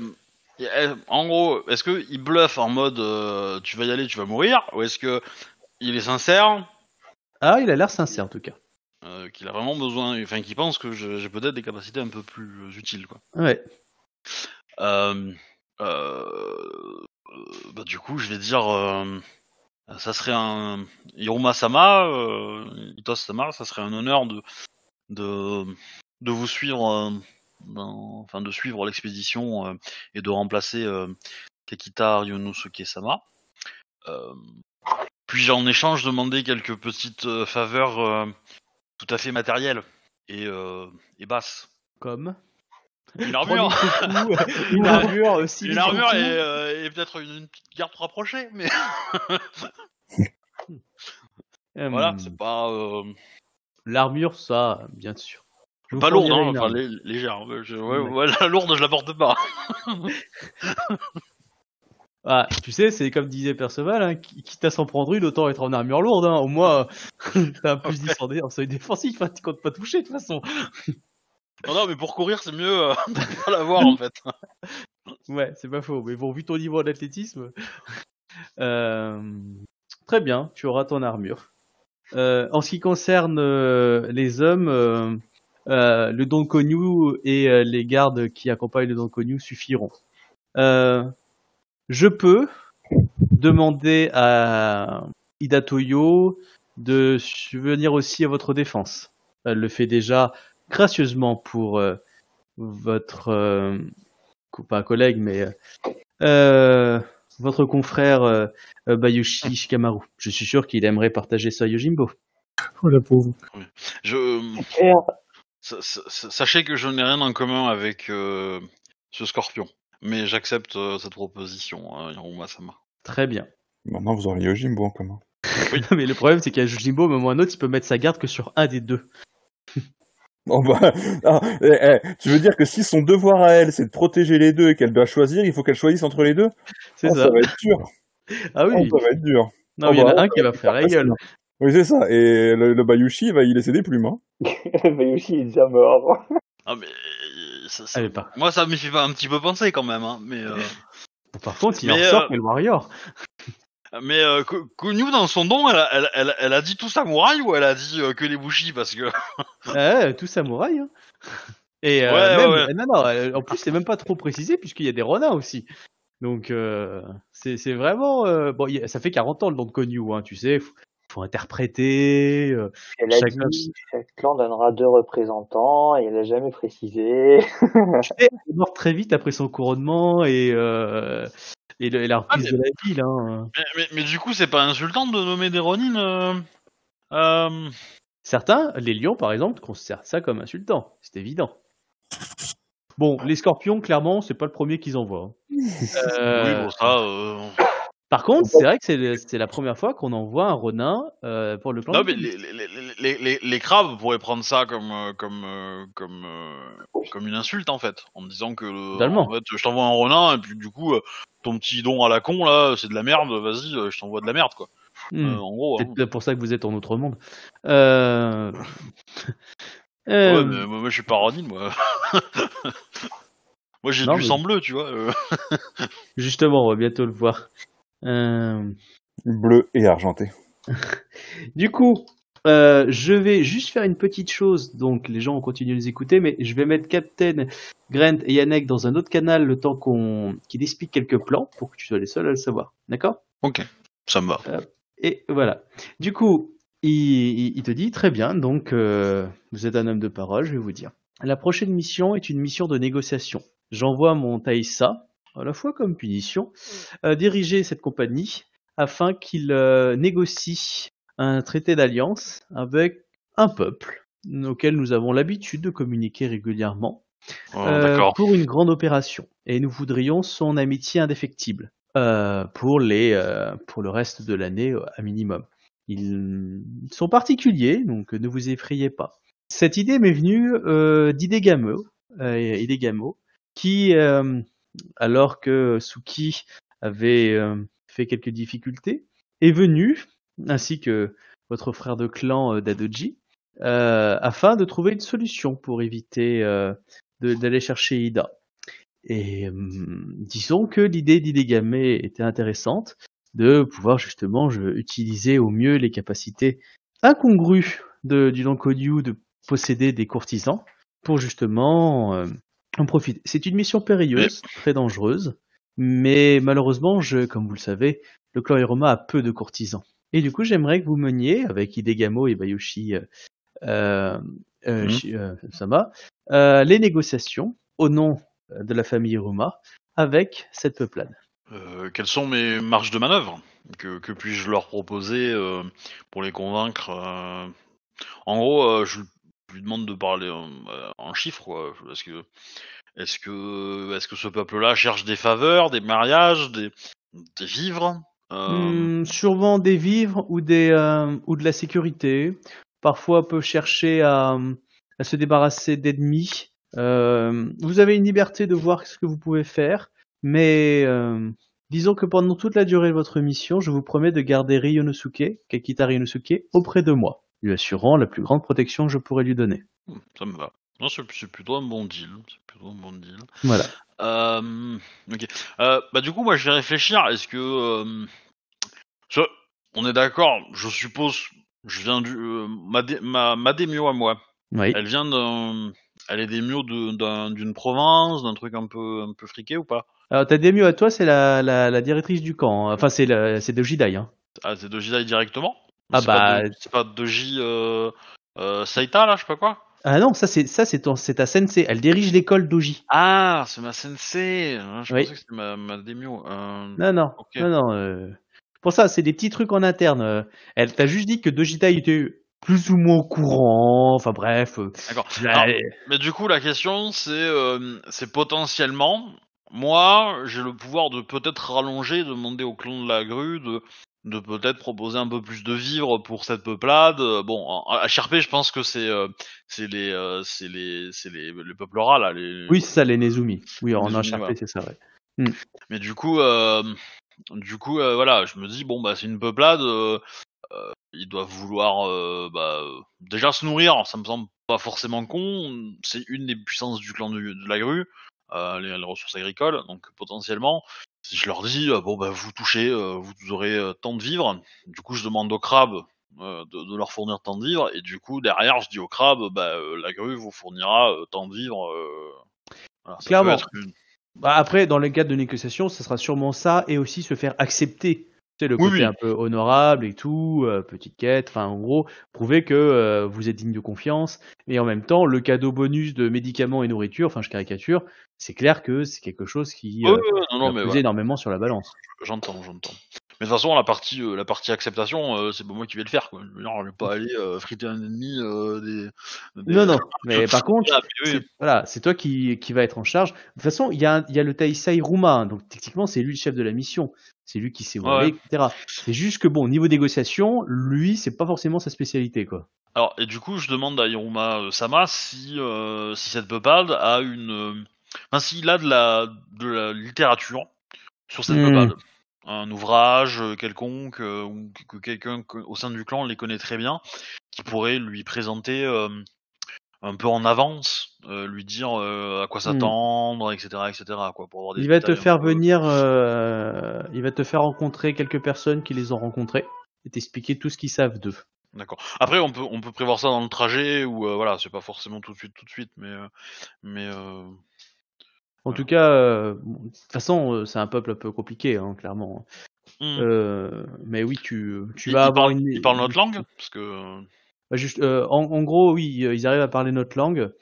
et, en gros, est-ce que il bluffe en mode euh, tu vas y aller, tu vas mourir, ou est-ce que il est sincère, Ah, il a l'air sincère en tout cas. Euh, qu'il a vraiment besoin, enfin qu'il pense que je- j'ai peut-être des capacités un peu plus euh, utiles, quoi. Ouais. Euh, euh, euh, bah, du coup, je vais dire, euh, ça serait un Hiruma Sama, euh, Sama, ça serait un honneur de de, de vous suivre, euh, dans- enfin de suivre l'expédition euh, et de remplacer euh, Kakita Ryunosuke Sama. Euh, puis en échange demander quelques petites euh, faveurs euh, tout à fait matérielles et, euh, et basses. Comme Une armure. une [laughs] armure aussi. Une armure et, euh, et peut-être une, une petite garde rapprochée, mais [laughs] voilà, c'est pas euh, L'armure, ça, bien sûr. Je vous pas lourde, fournirai hein, une enfin lé- légère. ouais, je- ouais, Ouais. ouais, la lourde, je la porte pas. [laughs] Ah, tu sais, c'est comme disait Perceval, hein, qui- quitte à s'en prendre une, autant être en armure lourde. Hein. Au moins, [laughs] t'as un plus 10 en, dé- en seuil défensif, hein, tu comptes pas toucher de toute façon. non, non, mais pour courir, c'est mieux euh, [laughs] de pas l'avoir en fait. Ouais, c'est pas faux. Mais bon, vu ton niveau d'athlétisme, euh, très bien, tu auras ton armure. Euh, en ce qui concerne euh, les hommes, euh, euh, le Don Konyu et euh, les gardes qui accompagnent le Don Konyu suffiront. Euh, je peux demander à Ida Toyo de venir aussi à votre défense. Elle le fait déjà gracieusement pour euh, votre euh, pas un collègue, mais euh, euh, votre confrère Bayushi Shikamaru. Je suis sûr qu'il aimerait partager ça à Yojimbo. Oh la pauvre. Je, sachez que je n'ai rien en commun avec euh, ce scorpion, mais j'accepte euh, cette proposition, hein, Hiruma Sama. Très bien. Maintenant, vous aurez Yojimbo en commun. [laughs] mais le problème, c'est qu'à Yojimbo, un moment ou un autre, il peut mettre sa garde que sur un des deux. [laughs] Oh bah, [laughs] ah, eh, eh, tu veux dire que si son devoir à elle, c'est de protéger les deux et qu'elle doit choisir, il faut qu'elle choisisse entre les deux? C'est Oh, ça. ça va être dur. Ah Oh, oui. ça va être dur. Non, Oh, il y en bah, a un qui va faire la gueule. Oui, c'est ça. Et le, le Bayushi, va y laisser des plumes. Hein. Bayushi est déjà mort. Ah mais euh, ça- ça- Allez, pas. moi ça me fait pas un petit peu penser quand même, hein, mais euh, [laughs] Par contre, il en Mais, sort euh, que le Warrior. [laughs] mais euh, dans son don, elle a, elle, elle, elle a dit tout samouraï ou elle a dit euh, que les bushi parce que [laughs] Ouais, tout samouraï. Hein. Et euh, Ouais, même, ouais, ouais. non, non, euh, en plus, c'est même pas trop précisé puisqu'il y a des renards aussi. Donc euh, c'est vraiment euh, bon, a- ça fait 40 ans le nom de Konyu, hein, tu sais, faut, faut interpréter. euh, Elle a Chacun- dit chaque clan donnera deux représentants et elle a jamais précisé. [laughs] elle est morte très vite après son couronnement et euh, et, le- et la reprise mais- de la ville. Hein. Mais, mais, mais du coup, c'est pas insultant de nommer des Ronin euh, euh, Certains, les lions par exemple, considèrent ça comme insultant, c'est évident. Bon, les scorpions, clairement, c'est pas le premier qu'ils envoient. hein. Euh, Oui, bon, ça. Par contre, c'est vrai que c'est la première fois qu'on envoie un Ronin euh, pour le clan. Non, mais les, les, les, les, les, les crabes pourraient prendre ça comme, euh, comme, euh, comme, euh, comme une insulte en fait, en me disant que en fait, je t'envoie un renard et puis du coup ton petit don à la con là, c'est de la merde, vas-y, je t'envoie de la merde quoi. Hmm. Euh, en gros. C'est hein. pour ça que vous êtes en autre monde. Euh... [laughs] Ouais, mais moi, moi, je suis pas Ronin moi. [laughs] moi j'ai du mais- sang bleu, tu vois. [laughs] Justement, on va bientôt le voir. Euh, Bleu et argenté. [laughs] Du coup, euh, je vais juste faire une petite chose. Donc, les gens ont continué de nous écouter, mais je vais mettre Captain, Grant et Yannick dans un autre canal le temps qu'on qu'il explique quelques plans pour que tu sois les seuls à le savoir. D'accord? Ok, ça me va. Et voilà. Du coup, il, il- il te dit très bien. Donc, euh, vous êtes un homme de parole. Je vais vous dire. La prochaine mission est une mission de négociation. J'envoie mon Taïsa, la fois comme punition, euh, diriger cette compagnie afin qu'il euh, négocie un traité d'alliance avec un peuple auquel nous avons l'habitude de communiquer régulièrement Oh, euh, pour une grande opération. Et nous voudrions son amitié indéfectible euh, pour, les, euh, pour le reste de l'année euh, à minimum. Ils sont particuliers, donc ne vous effrayez pas. Cette idée m'est venue euh, euh, qui, euh, alors que Suki avait euh, fait quelques difficultés, est venu, ainsi que votre frère de clan euh, Dadoji, euh, afin de trouver une solution pour éviter d'aller chercher Ida. Et disons que l'idée d'Hidegame était intéressante, de pouvoir justement utiliser au mieux les capacités incongrues de, du Lankonyu de posséder des courtisans pour justement en profiter. C'est une mission périlleuse, très dangereuse, mais malheureusement, je, comme vous le savez, le clan Hiroma a peu de courtisans. Et du coup, j'aimerais que vous meniez, avec Hidegamo et Bayoshi euh, euh, euh, Mhm. Euh, Sama, euh, les négociations au nom de la famille Hiroma avec cette peuplade. Quelles sont mes marges de manœuvre Que, que puis-je leur proposer pour les convaincre En gros, je lui demande de parler en, euh, chiffres. Quoi. Est-ce que, est-ce que, est-ce que ce peuple-là cherche des faveurs, des mariages, des, des vivres Euh, Hmm, sûrement des vivres ou, des, euh, ou de la sécurité. Parfois, peut chercher à, se débarrasser d'ennemis. Euh, vous avez une liberté de voir ce que vous pouvez faire, mais disons que pendant toute la durée de votre mission, je vous promets de garder Ryonosuke, Kakita Ryonosuke, auprès de moi, lui assurant la plus grande protection que je pourrais lui donner. Ça me va. Non, c'est, plutôt un bon deal. C'est plutôt un bon deal. Voilà. Euh, ok. Euh, bah du coup, moi, je vais réfléchir. Est-ce que, euh, je- on est d'accord Je suppose, je viens du euh, ma, dé- ma ma démio à moi. Oui. Elle vient d'un, elle est démio de, d'un- d'une province, d'un truc un peu un peu friqué ou pas? Alors, ta mieux à toi, c'est la, la, la directrice du camp. hein. Enfin, c'est de Jidai. Hein. Ah, c'est Doji Dai directement? Ah bah- c'est pas Doji euh, euh, Saita là, je sais pas quoi. Ah non, ça c'est ça c'est ton- c'est ta sensei. Elle dirige l'école d'Oji. Ah, c'est ma sensei. Ah, Je Oui. pensais que c'était ma ma démio. Euh, Non, non, Ok. non, non. euh, Pour ça, c'est des petits trucs en interne. Elle t'a juste dit que Dojita était plus ou moins au courant. Enfin bref. D'accord. Mais du coup, la question, c'est euh, c'est potentiellement, moi, j'ai le pouvoir de peut-être rallonger, demander au clan de la grue de, de peut-être proposer un peu plus de vivres pour cette peuplade. Euh, Bon, à Sherpé, je pense que c'est euh, c'est les euh, c'est les c'est les, les peuples là. Les... Oui, c'est ça, les Nezumi. Oui, en voilà. c'est ça, ouais. Mais du coup, euh, du coup, voilà, je me dis bon bah c'est une peuplade. ils doivent vouloir bah, déjà se nourrir. Ça me semble pas forcément con. C'est une des puissances du clan de, de la grue, les, les ressources agricoles. Donc potentiellement, je leur dis euh, bon bah vous touchez, euh, vous aurez euh, tant de vivres. Du coup, je demande aux crabes. de, de leur fournir tant de vivres et du coup derrière je dis aux crabes bah la grue vous fournira tant de vivres voilà, Clairement. une- Bah, après, dans le cadre de négociation, ça sera sûrement ça et aussi se faire accepter. Sais, le Oui, côté oui. un peu honorable et tout, euh, petite quête, enfin, en gros, prouver que euh, vous êtes digne de confiance. Et en même temps, le cadeau bonus de médicaments et nourriture, enfin, je caricature, c'est clair que c'est quelque chose qui euh, non, non, mais voilà, énormément sur la balance. j'entends, j'entends. Mais de toute façon, la partie, euh, la partie acceptation, euh, c'est pas moi qui vais le faire. Quoi. Je veux dire, je vais pas aller euh, friter un ennemi des, des- Non, non, [laughs] mais par contre, Ah, c'est- voilà, c'est toi qui, qui va être en charge. De toute façon, il y a, y a le Taisai Ruma, hein, donc techniquement, c'est lui le chef de la mission. C'est lui qui où Ouais. etc. C'est juste que, bon, niveau négociation, lui, c'est pas forcément sa spécialité, quoi. Alors, et du coup, je demande à Hiruma Sama si, si cette peuplade a une. Enfin, s'il a de la, de la littérature sur cette peuplade. Un ouvrage euh, quelconque, euh, ou que que quelqu'un que- au sein du clan les connaît très bien, qui pourrait lui présenter euh, un peu en avance, euh, lui dire euh, à quoi s'attendre, etc., etc., quoi, pour avoir des Hmm. Il va te faire venir, euh, il va te faire rencontrer quelques personnes qui les ont rencontrés et t'expliquer tout ce qu'ils savent d'eux. D'accord. Après, on peut, on peut prévoir ça dans le trajet, ou voilà, c'est pas forcément tout de suite, tout de suite, mais, mais En tout cas, euh, bon, de toute façon, euh, c'est un peuple un peu compliqué, hein, clairement. hmm. Euh, mais oui, tu, vas avoir parle- une. il parle notre langue? Parce que. Bah, juste, euh, en, en gros, oui, ils arrivent à parler notre langue.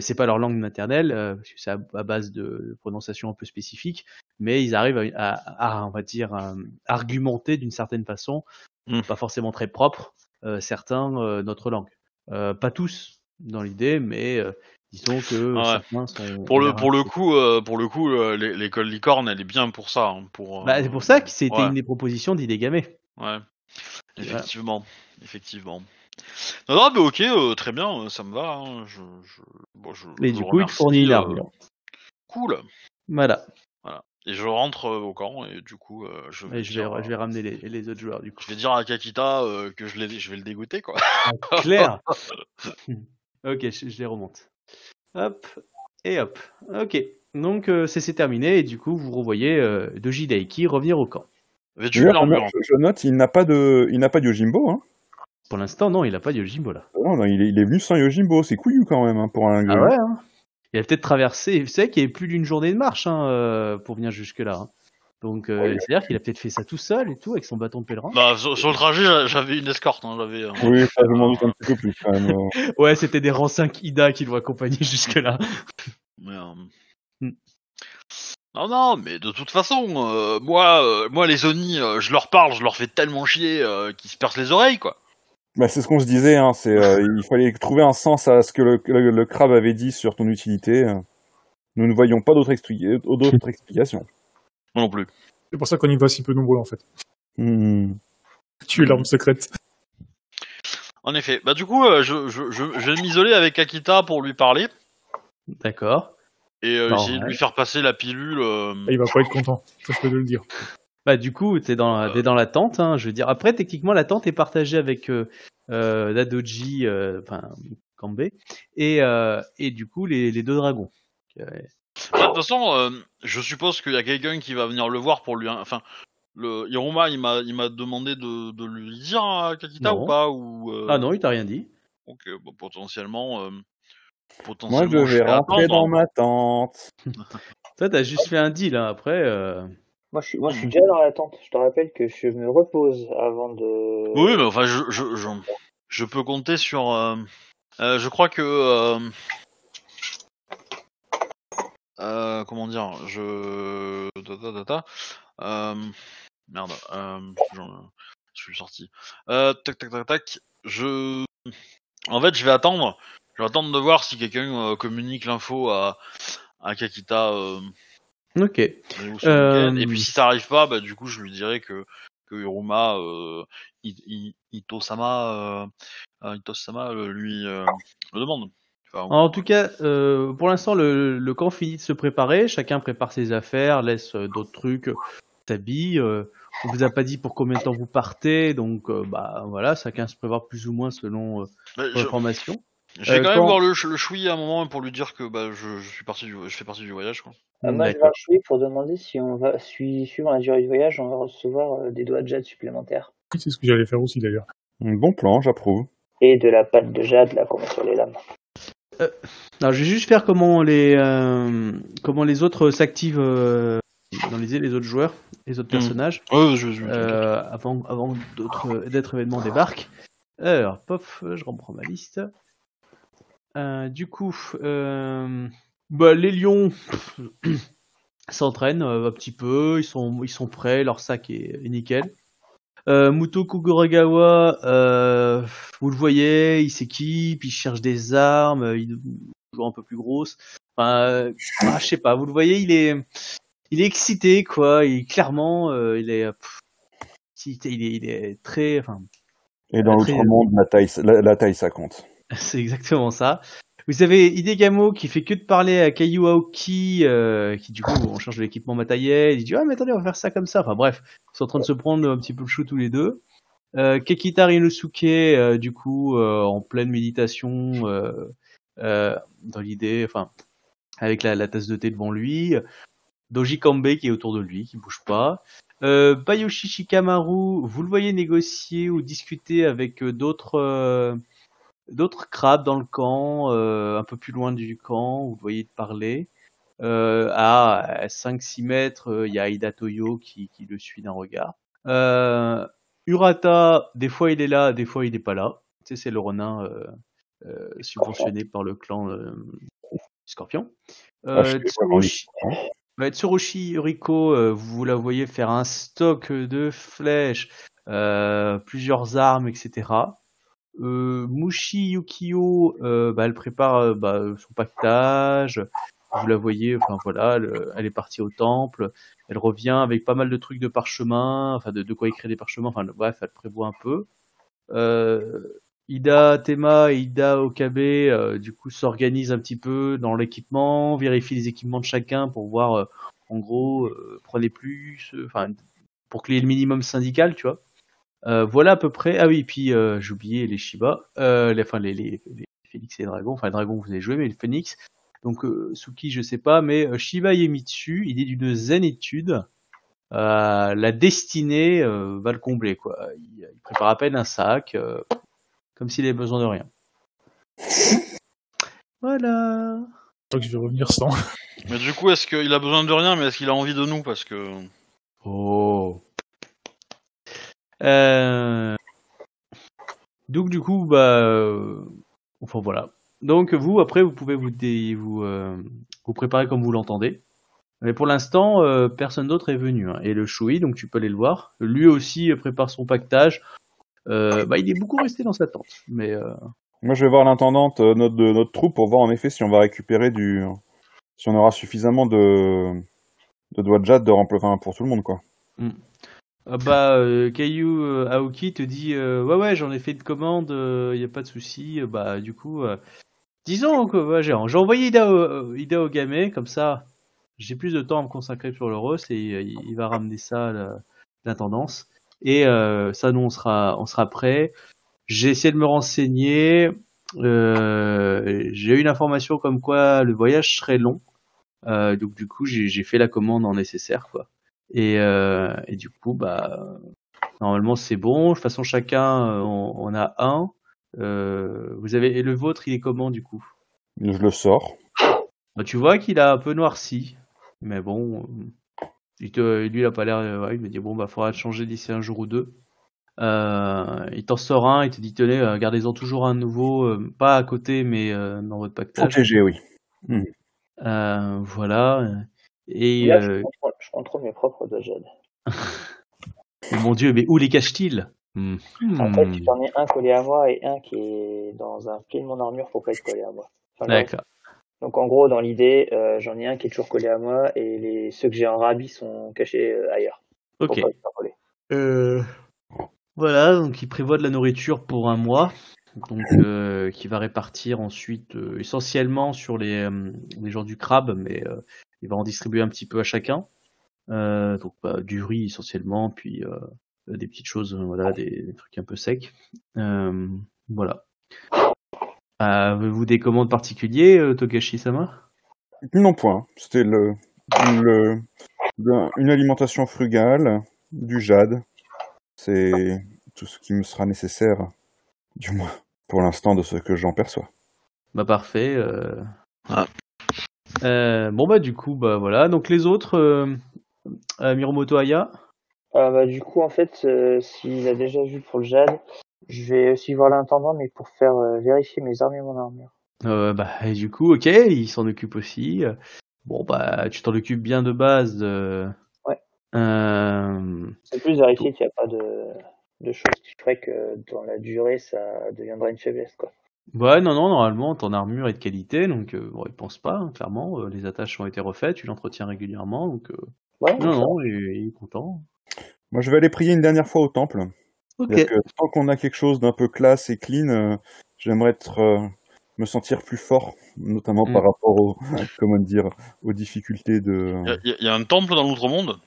C'est pas leur langue maternelle, parce que c'est à, à base de prononciation un peu spécifique, mais ils arrivent à, à- à, on va dire, à argumenter d'une certaine façon, Mm. pas forcément très propre, certains notre langue. Pas tous dans l'idée, mais disons que Ah ouais. certains sont. Pour le, pour le coup, euh, pour le coup, euh, l'é- l'école licorne, elle est bien pour ça. hein, pour, euh, Bah, c'est pour ça que c'était ouais, une des propositions d'Idegame. Ouais. Effectivement, effectivement. Non, non, mais ok, euh, très bien, ça me va. hein, Je, je, bon, je, je du vous coup, il fournit euh, armure. Cool. Voilà. Voilà. Et je rentre au camp et du coup, euh, je vais, Et je vais, dire, je vais ramener les, les autres joueurs du coup. je vais dire à Kakita euh, que je, l'ai- je vais le dégoûter, quoi. Claire. [laughs] [laughs] ok, je, je les remonte. Hop et hop. Ok. Donc euh, c'est terminé et du coup vous revoyez euh, Doji Daiki revenir au camp. Vêtu je, je note, il n'a pas de, il n'a pas de Yojimbo. Hein. Pour l'instant non, il a pas de Yojimbo là. Non, non, il est, il est venu sans Yojimbo. C'est couillu quand même hein, pour un. Ah ouais. Hein il a peut-être traversé. Vous savez qu'il y avait plus d'une journée de marche hein, euh, pour venir jusque là. Donc euh, c'est-à-dire qu'il a peut-être fait ça tout seul et tout avec son bâton de pèlerin. Bah, sur, sur le trajet, j'a- j'avais une escorte. Hein, j'avais. euh, Oui, ça, je m'en doute un petit peu plus quand même. euh. [laughs] Ouais, c'était des rangs 5 Ida qui l'ont accompagné [laughs] jusque là. Mais, euh, Hmm. Non, non, mais de toute façon, euh, moi, euh, moi, les Oni, euh, je leur parle, je leur fais tellement chier euh, qu'ils se percent les oreilles, quoi. Bah, c'est ce qu'on se disait. Hein, c'est, euh, [laughs] il fallait trouver un sens à ce que le, le, le crabe avait dit sur ton utilité. Nous ne voyons pas d'autres expli- d'autres explications. Moi non plus. C'est pour ça qu'on y va si peu nombreux en fait. Hmm. Tu es l'arme secrète. En effet. Bah, du coup, euh, je, je, je, je vais m'isoler avec Akita pour lui parler D'accord. et euh, essayer de lui faire passer la pilule. euh, Ah, il va pas être content. Ça, je peux te le dire. Bah du coup, t'es dans, la- t'es dans la tente, hein, je veux dire. Après, techniquement, la tente est partagée avec euh, euh, Dadoji, euh, enfin Kambe, et, euh, et du coup les, les deux dragons. Euh, bah, De toute façon, euh, je suppose qu'il y a quelqu'un qui va venir le voir pour lui. Enfin, le Hiruma, il m'a, il m'a demandé de, de lui dire à Kakita Non. ou pas ou. euh, Ah non, il t'a rien dit. Donc, euh, bon, potentiellement. euh, Moi, potentiellement, je vais rentrer attendre. dans ma tente. [laughs] Toi, t'as juste fait un deal. Hein. Après, euh, Moi, je suis, moi, je suis déjà dans la tente. Je te rappelle que je me repose avant de. Oui, mais enfin, je, je, je, je peux compter sur. euh, euh, je crois que. euh, euh, comment dire Je. euh, merde. Euh, je suis sorti. Tac, tac, tac, tac. Je. En fait, je vais attendre. Je vais attendre de voir si quelqu'un communique l'info à, à Kakita. Ok. Et puis si ça arrive pas, bah du coup je lui dirai que que euh, Ito-sama, euh, Ito-sama lui euh, le demande. Enfin, En tout cas, euh, pour l'instant, le, le camp finit de se préparer. Chacun prépare ses affaires, laisse euh, d'autres trucs, s'habille. euh, on vous a pas dit pour combien de temps vous partez, donc euh, bah voilà, chacun se prépare plus ou moins selon euh, bah, vos je, informations. je vais euh, quand même quand- voir le, le choui à un moment pour lui dire que bah je, je suis parti du, je fais partie du voyage quoi. Ah, moi, je vais achever pour demander si on va, sui- suivant la durée du voyage, on va recevoir des doigts de jade supplémentaires. Oui, C'est ce que j'allais faire aussi d'ailleurs. Bon plan, j'approuve. Et de la pâte de jade, là, qu'on met sur les lames. Alors, je vais juste faire comment les euh, comment les autres s'activent euh, dans les les autres joueurs, les autres personnages, Ouais, je, je- euh, avant avant d'autres événements débarquent. Alors, pof, je reprends ma liste. Euh, du coup, euh, bah, les lions [clears throat] s'entraînent euh, un petit peu, ils sont ils sont prêts, leur sac est, est nickel. Euh, Muto Kuguragawa, euh, vous le voyez, il s'équipe, il cherche des armes, euh, il joue un peu plus grosse. Enfin, euh, ah, je sais pas, vous le voyez, il est, il est excité, quoi. Il clairement, euh, il est, pff, il est, il est très, enfin, Et dans Après, l'outre-monde, la taille, la, la taille, ça compte. [laughs] c'est exactement ça. Vous avez Hidegamo qui fait que de parler à Kayu Aoki, euh, qui du coup on change de l'équipement matériel, il dit ah mais attendez on va faire ça comme ça. Enfin bref, ils sont en train de se prendre un petit peu le chou tous les deux. Euh, Kekita Rinosuke euh, du coup euh, en pleine méditation dans l'idée, enfin avec la, tasse de thé devant lui. Doji Kambe qui est autour de lui, qui bouge pas. Euh, Bayoshi Shikamaru, vous le voyez négocier ou discuter avec d'autres d'autres crabes dans le camp, euh, un peu plus loin du camp, vous voyez parler. Euh, à 5-6 mètres, euh, il y a Ida Toyo qui, qui le suit d'un regard. Urata, des fois il est là, des fois il n'est pas là. Tu sais, c'est le renin subventionné par le clan Scorpion. Ah, Tsurushi, Ouais, Tsurushi Yuriko, euh, vous la voyez faire un stock de flèches, plusieurs armes, etc. Euh, Mushi Yukio, euh, bah, elle prépare euh, bah, son pactage. Vous la voyez, enfin voilà, elle, est partie au temple. Elle revient avec pas mal de trucs de parchemin, enfin de, quoi écrire des parchemins. Enfin bref, elle prévoit un peu. Ida Tema et Ida Okabe, du coup, s'organisent un petit peu dans l'équipement, vérifient les équipements de chacun pour voir, en gros, prenez plus, enfin, pour qu'il y ait le minimum syndical, tu vois. Euh, voilà à peu près. Ah oui, puis euh, j'ai oublié les Shiba, euh, les, enfin les, les, les Phoenix et les dragons. Enfin, les dragons vous avez joué, mais les Phoenix. Donc euh, Suki, je sais pas, mais euh, Shiba Yemitsu, il est d'une zen étude. Euh, la destinée euh, va le combler, quoi. Il, il prépare à peine un sac, euh, comme s'il avait besoin de rien. [laughs] Voilà. Donc je vais revenir sans. Mais du coup, est-ce qu'il a besoin de rien, mais est-ce qu'il a envie de nous? Parce que. Oh. Euh... Donc du coup, bah, euh, enfin voilà. Donc vous, après, vous pouvez vous dé- vous euh, vous préparer comme vous l'entendez. Mais pour l'instant, personne d'autre est venu. hein. Et le Shui, donc tu peux aller le voir. Lui aussi prépare son pactage. Bah, il est beaucoup resté dans sa tente. Mais Moi, je vais voir l'intendante euh, notre, de notre troupe pour voir en effet si on va récupérer du. Si on aura suffisamment de. de doigts de jade de remplir enfin, pour tout le monde, quoi. Ah bah, euh, Caillou euh, Aoki te dit euh, ouais ouais j'en ai fait une commande, il y a pas de souci. Euh, Bah du coup, euh, disons que ouais, j'ai envoyé Ida, au- comme ça, j'ai plus de temps à me consacrer sur le Ross et euh, il va ramener ça la- l'intendance. Et euh, ça nous on sera on sera prêt. J'ai essayé de me renseigner. Euh, j'ai eu une information comme quoi le voyage serait long. Euh, donc du coup j'ai fait la commande en nécessaire quoi. Et, euh, et du coup, bah, normalement c'est bon. De toute façon, chacun, euh, on, on a un. Euh, vous avez et le vôtre, il est comment du coup? Je le sors. bah, Tu vois qu'il a un peu noirci, mais bon, euh, il te, lui il a pas l'air. euh, ouais, il me dit bon bah faudra le changer d'ici un jour ou deux. Euh, il t'en sort un, il te dit tenez, euh, gardez-en toujours un nouveau, euh, pas à côté mais euh, dans votre pactage. Protégé, oui. Euh, voilà. Et Là, euh, je, contrôle, je contrôle mes propres doigts [laughs] mon Dieu, mais où les cache-t-il? Hmm. En fait, Hmm. j'en ai un collé à moi et un qui est dans un pli de mon armure pour pas être collé à moi. Enfin. D'accord. Donc en gros, dans l'idée, euh, j'en ai un qui est toujours collé à moi et les ceux que j'ai en rabis sont cachés euh, ailleurs. Ok. Euh, voilà, donc il prévoit de la nourriture pour un mois, donc euh, qui va répartir ensuite euh, essentiellement sur les, euh, les gens du crabe, mais euh, il va en distribuer un petit peu à chacun. Euh, donc bah, du riz essentiellement, puis euh, des petites choses, euh, voilà, des, des trucs un peu secs. Euh, voilà. Avez-vous des commandes particulières, euh, Togashi-sama? Non, point. C'était le, le, le- une alimentation frugale, du jade. C'est tout ce qui me sera nécessaire, du moins pour l'instant, de ce que j'en perçois. Bah parfait. euh. Ah. Euh, bon bah du coup bah voilà. Donc les autres, euh, euh, Miromoto Aya. Ah bah, du coup, en fait, euh, s'il a déjà vu pour le jade, je vais aussi voir l'intendant, mais pour faire euh, vérifier mes armes et mon armure. Euh, bah et du coup ok, il s'en occupe aussi. Bon bah tu t'en occupes bien de base. euh. Ouais. Euh, C'est plus vérifier qu'il n'y a pas de, de choses qui feraient que dans la durée, ça deviendra une faiblesse, quoi. Ouais, non, non, normalement, ton armure est de qualité, donc euh, bon, il pense pas, hein, clairement. euh, les attaches ont été refaites, tu l'entretiens régulièrement, donc euh, Ouais, non, ça non, il, il est content. Moi, je vais aller prier une dernière fois au temple. Ok. C'est-à-dire que tant qu'on a quelque chose d'un peu classe et clean, euh, j'aimerais être, euh, me sentir plus fort, notamment Mm. par rapport aux, [laughs] comment dire, aux difficultés de. Il y, a- il y a un temple dans l'outre-monde?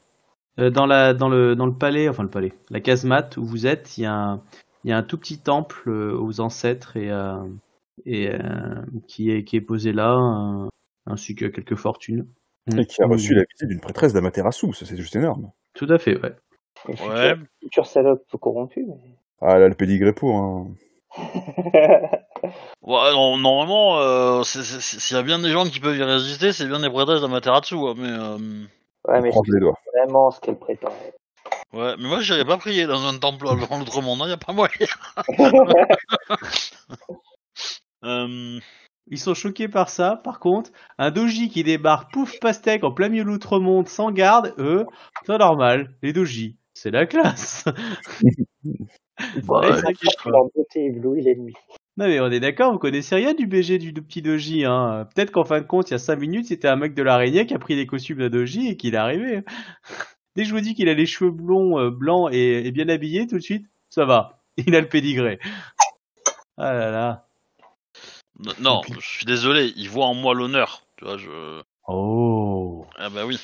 Euh, dans, la, dans, le, dans le palais, enfin le palais, la casemate où vous êtes, il y a un, il y a un tout petit temple euh, aux ancêtres et, euh, et euh, qui, est, qui est posé là, euh, ainsi que quelques fortunes. Et qui a Mm. reçu la visite d'une prêtresse d'Amaterasu, ça c'est juste énorme. Tout à fait, ouais. Une future, Ouais. future salope corrompue, mais... Ah, elle a le pédigré pour. Hein. [laughs] Ouais, non, normalement, euh, s'il y a bien des gens qui peuvent y résister, c'est bien des prêtresses d'Amaterasu. hein, mais, euh, ouais, mais Croise les doigts. c'est vraiment ce qu'elle prétend. Ouais, mais moi, j'irais pas prier dans un temple dans l'outre-monde, il y a pas moyen. [laughs] Euh, Ils sont choqués par ça. Par contre, un doji qui débarque pouf pastèque en plein milieu de l'outre-monde sans garde, eux, c'est normal. Les doji, c'est la classe. [laughs] bah, Ouais, c'est que leur beauté éblouit l'ennemi. Non mais on est d'accord, vous connaissez rien du BG du petit doji. Hein. Peut-être qu'en fin de compte, il y a 5 minutes, c'était un mec de l'araignée qui a pris les costumes de doji et qu'il est arrivé. [laughs] Dès que je vous dis qu'il a les cheveux blonds, euh, blancs et, et bien habillé, tout de suite, ça va. [laughs] Il a le pédigré. Ah là là. n- non, je suis désolé, ils voient en moi l'honneur. Tu vois, je. Oh. Ah bah oui.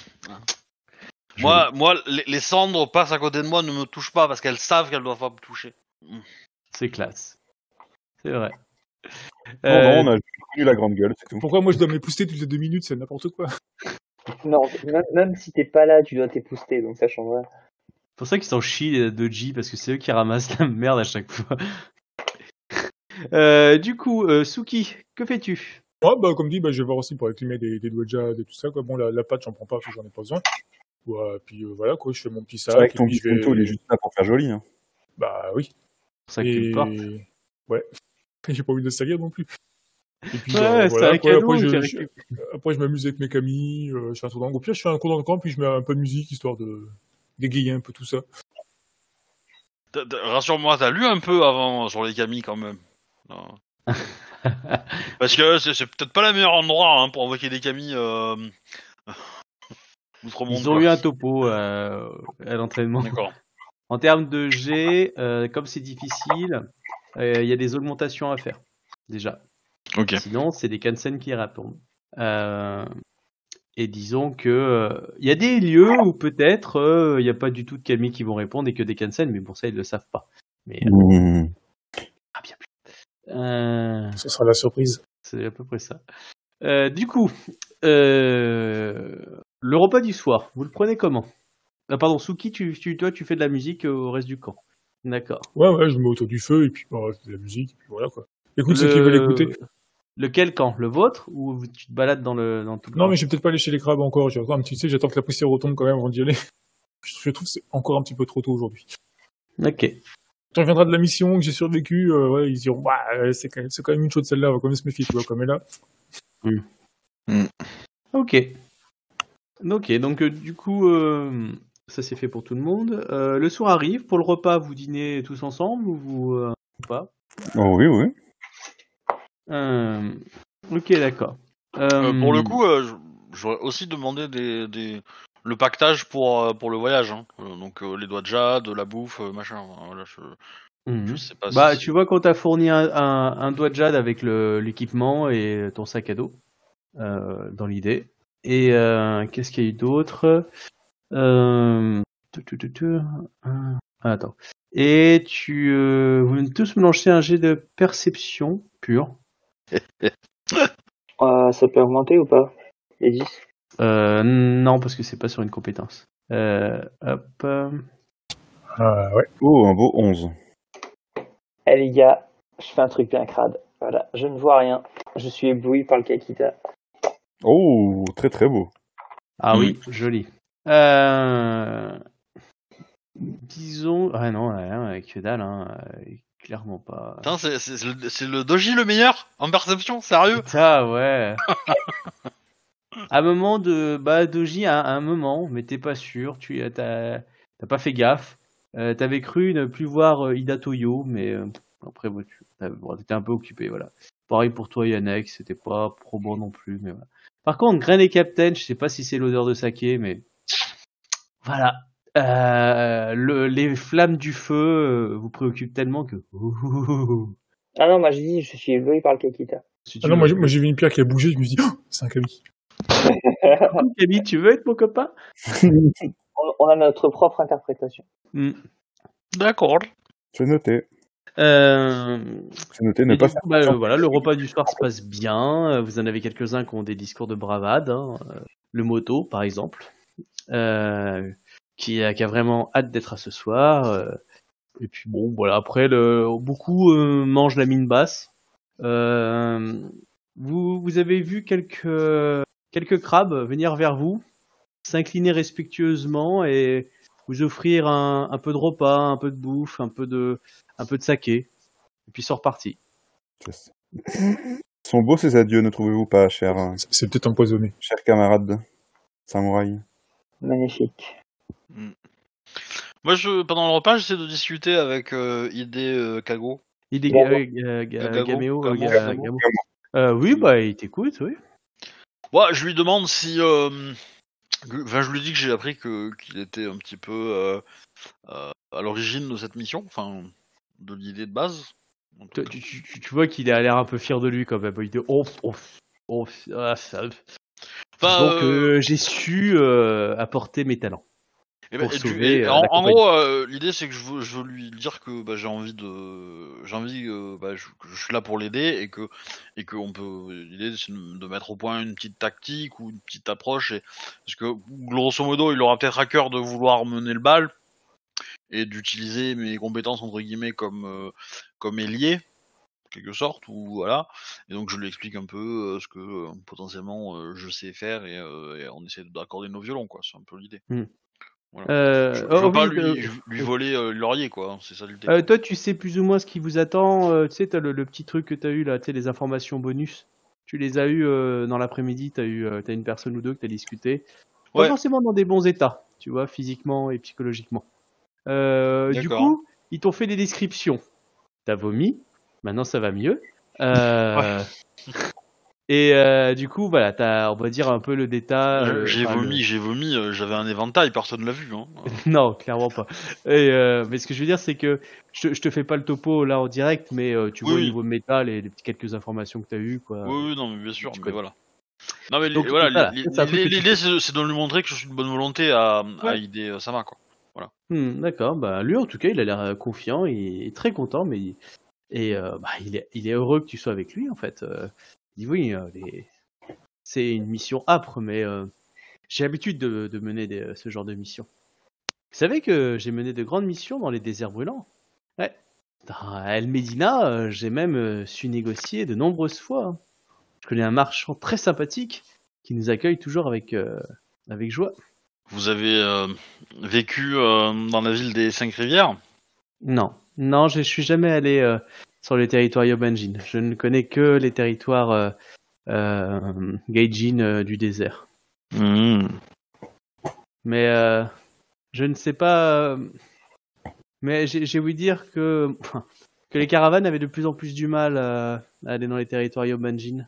Moi, moi, les, les cendres passent à côté de moi, ne me touchent pas parce qu'elles savent qu'elles doivent pas me toucher. C'est classe. C'est vrai. Non, Euh, non, on a connu la grande gueule, c'est tout. Pourquoi moi je dois m'épouster toutes les deux minutes C'est n'importe quoi. Non, même, même si t'es pas là, tu dois t'épouster, donc ça change rien. C'est pour ça qu'ils s'en chient les doji parce que c'est eux qui ramassent la merde à chaque fois. [laughs] Euh, du coup, euh, Suki, que fais-tu? Ouais, bah, comme dit, bah, je vais voir aussi pour acclimer des, des de et tout ça. Quoi. Bon, la, la pâte, j'en prends pas parce que j'en ai pas besoin. Ouais, puis euh, voilà, quoi, je fais mon petit C'est sac. vrai que ton vais- Bisconto, il est juste là pour faire joli. Hein. Bah oui. Ça et... Ouais. [laughs] J'ai pas envie de le salir non plus. Et puis, Ouais, euh, voilà, cadeau. après, je, qui je- arrive. après, je m'amuse avec mes camis, euh, je fais un tour dans le Au pire, je fais un tour dans le camp, puis je mets un peu de musique, histoire de d'égayer un peu tout ça. Rassure-moi, t'as lu un peu avant sur les camis quand même? Non. [laughs] Parce que c'est c'est peut-être pas le meilleur endroit hein, pour envoyer des camis. Euh... [laughs] Ils ont quoi. eu un topo euh, à l'entraînement. D'accord. [laughs] En termes de G, euh, comme c'est difficile, euh, il y a des augmentations à faire déjà. Sinon, c'est des Kansen qui répondent. Euh, et disons que euh, il y a des lieux où peut-être euh, il n'y a pas du tout de Kami qui vont répondre et que des Kansen, mais bon ça ils le savent pas. Mais euh, Mmh. ah, bien plus. Euh, Ce sera la surprise. c'est à peu près ça. Euh, du coup, euh, le repas du soir, vous le prenez comment? Ah, Pardon, Suki, tu, tu, toi tu fais de la musique euh, au reste du camp. D'accord. Ouais, ouais, je me mets autour du feu, et puis bah, je fais de la musique, et puis voilà, quoi. Écoute ceux Le- qui veulent écouter. Lequel camp Le vôtre? Ou tu te balades dans le dans tout le Non, camp mais je vais peut-être pas aller chez les crabes encore. J'ai encore un petit, tu sais, j'attends que la poussière retombe quand même avant d'y aller. [laughs] Je je trouve que c'est encore un petit peu trop tôt aujourd'hui. Ok. Quand on reviendra de la mission, que j'ai survécu, euh, ouais, ils diront, bah, c'est quand, même- c'est quand même une chose celle-là, on va quand même se méfier, tu vois, comme elle là. Ok. Ok, donc euh, du coup, euh, ça c'est fait pour tout le monde. Euh, le soir arrive, pour le repas, vous dînez tous ensemble ou vous euh, ou pas? Oh oui, oui. Euh, Ok, d'accord. Euh, pour le Euh, coup, euh, j'aurais aussi demandé des, des... le pactage pour, euh, pour le voyage. Hein. Euh, donc euh, les doigts de jade, la bouffe, euh, machin. Voilà, je, mhm. je sais pas Bah, si- tu vois, quand t'as fourni un, un, un doigt de jade avec l'équipement et ton sac à dos, euh, dans l'idée. Et euh, qu'est-ce qu'il y a eu d'autre? Euh... euh, Attends. Et tu, euh, vous venez tous me lancer un jet de perception pure. [laughs] Euh, ça peut augmenter ou pas Les 10 Euh, non, parce que c'est pas sur une compétence. Euh, hop. euh, Ah, ouais. Oh, un beau 11. Eh les gars, je fais un truc bien crade. Voilà, je ne vois rien. je suis ébloui par le Kakita. Oh, très très beau. Ah oui, joli. Euh... Disons. Ah non, que dalle, hein. Euh, Clairement pas. Putain, c'est, le, c'est le doji le meilleur en perception, sérieux Putain, ouais. [laughs] à un moment de. Bah, Doji, à à un moment, mais t'es pas sûr, tu as- t'as t'as pas fait gaffe. Euh, T'avais cru ne plus voir euh, Ida Toyo, mais euh, après, bon, tu bon, t'étais un peu occupé, voilà. Pareil pour toi, Yannick, c'était pas bon non plus, mais voilà. Par contre, Grain et Captain, je sais pas si c'est l'odeur de saké, mais. Voilà. Euh, le- les flammes du feu euh, vous préoccupent tellement que. Ah non, moi je dis, je suis ébloui par le Kakita. Si Ah non, veux- moi j'ai vu une pierre qui a bougé, je me suis dit, oh, c'est un kami. [laughs] Camille, tu veux être mon copain? [laughs] On, on a notre propre interprétation. Hmm. D'accord. C'est noté. Euh, C'est noté, ne pas coup, faire. bah, euh, voilà, le repas du soir se passe bien. Vous en avez quelques-uns qui ont des discours de bravade. hein. Euh, Le moto, par exemple, euh, qui, a, qui a vraiment hâte d'être à ce soir. euh. Et puis bon, voilà. Après, le, beaucoup euh, mangent la mine basse. Euh, vous, vous avez vu quelques quelques crabes venir vers vous, s'incliner respectueusement et vous offrir un, un peu de repas, un peu de bouffe, un peu de un peu de saké. Et puis sont repartis. Sont beaux ces adieux, ne trouvez-vous pas, cher, C'est- C'est peut-être empoisonné. cher camarade samouraï Magnifique. Moi, je, pendant le repas, j'essaie de discuter avec euh, Ide euh, Kago. Est Gamo. euh, euh. Euh, oui, bah il t'écoute, oui. Ouais, je lui demande si. euh, Enfin, je lui dis que j'ai appris que qu'il était un petit peu euh, euh, à l'origine de cette mission, enfin, de l'idée de base. Tu, cas. tu- tu- tu vois qu'il a l'air un peu fier de lui quand même. Il dit oh, oh, oh, ah, ça- Enfin, Donc euh, euh, j'ai su euh, apporter mes talents. Eh ben, pour et du- sauver, et euh, en, gros, euh, l'idée c'est que je veux, je veux lui dire que bah, j'ai envie de, j'ai envie, euh, bah, je, que je suis là pour l'aider et que et que on peut, l'idée c'est de mettre au point une petite tactique ou une petite approche et parce que grosso modo il aura peut-être à cœur de vouloir mener le bal et d'utiliser mes compétences entre guillemets comme euh, comme ailier en quelque sorte ou voilà. Et donc je lui explique un peu euh, ce que euh, potentiellement euh, je sais faire et, et on essaie d'accorder nos violons quoi. C'est un peu l'idée Euh, je, je oh, veux pas lui, euh, lui voler euh, le laurier, quoi. hein, C'est ça l'idée. euh, toi, tu sais plus ou moins ce qui vous attend. euh, tu sais, t'as le, le petit truc que t'as eu là, tu sais, les informations bonus. Tu les as eu dans l'après-midi. T'as eu, t'as une personne ou deux que t'as discuté. Pas Ouais. forcément dans des bons états, tu vois, physiquement et psychologiquement. Du coup, ils t'ont fait des descriptions. T'as vomi. Maintenant, ça va mieux. Euh, [laughs] Et euh, du coup, voilà, t'as, on va dire un peu le détail. euh, j'ai enfin, le- vomi, j'ai vomi. euh, J'avais un éventail, personne l'a vu. Hein. [laughs] Non, clairement pas. Et, euh, mais ce que je veux dire, c'est que je, je te fais pas le topo là en direct, mais euh, tu Oui, vois au oui. niveau métal et les petites quelques informations que tu as eues. Quoi. oui, oui, non, mais bien sûr. Mais voilà. Non, mais Donc, voilà, voilà, l'idée c'est c'est de lui montrer que je suis de bonne volonté à, à aider euh, Sama, quoi. Hmm, D'accord, bah lui en tout cas, il a l'air euh, confiant, il est très content, mais il- et euh, bah, il, est, il est heureux que tu sois avec lui en fait. Euh, dit oui, euh, les- c'est une mission âpre, mais euh, j'ai l'habitude de, de mener des- ce genre de mission. Vous savez que j'ai mené de grandes missions dans les déserts brûlants? Ouais. Dans El Medina, euh, j'ai même euh, su négocier de nombreuses fois. hein. Je connais un marchand très sympathique qui nous accueille toujours avec, euh, avec joie. Vous avez euh, vécu euh, dans la ville des Cinq Rivières? Non, non, je suis jamais allé euh, sur le territoire Yobanjin. Je ne connais que les territoires euh, euh, Gaijin euh, du désert. Mmh. Mais euh, je ne sais pas. mais j'ai ouï dire que que les caravanes avaient de plus en plus du mal à aller dans les territoires Yobanjin.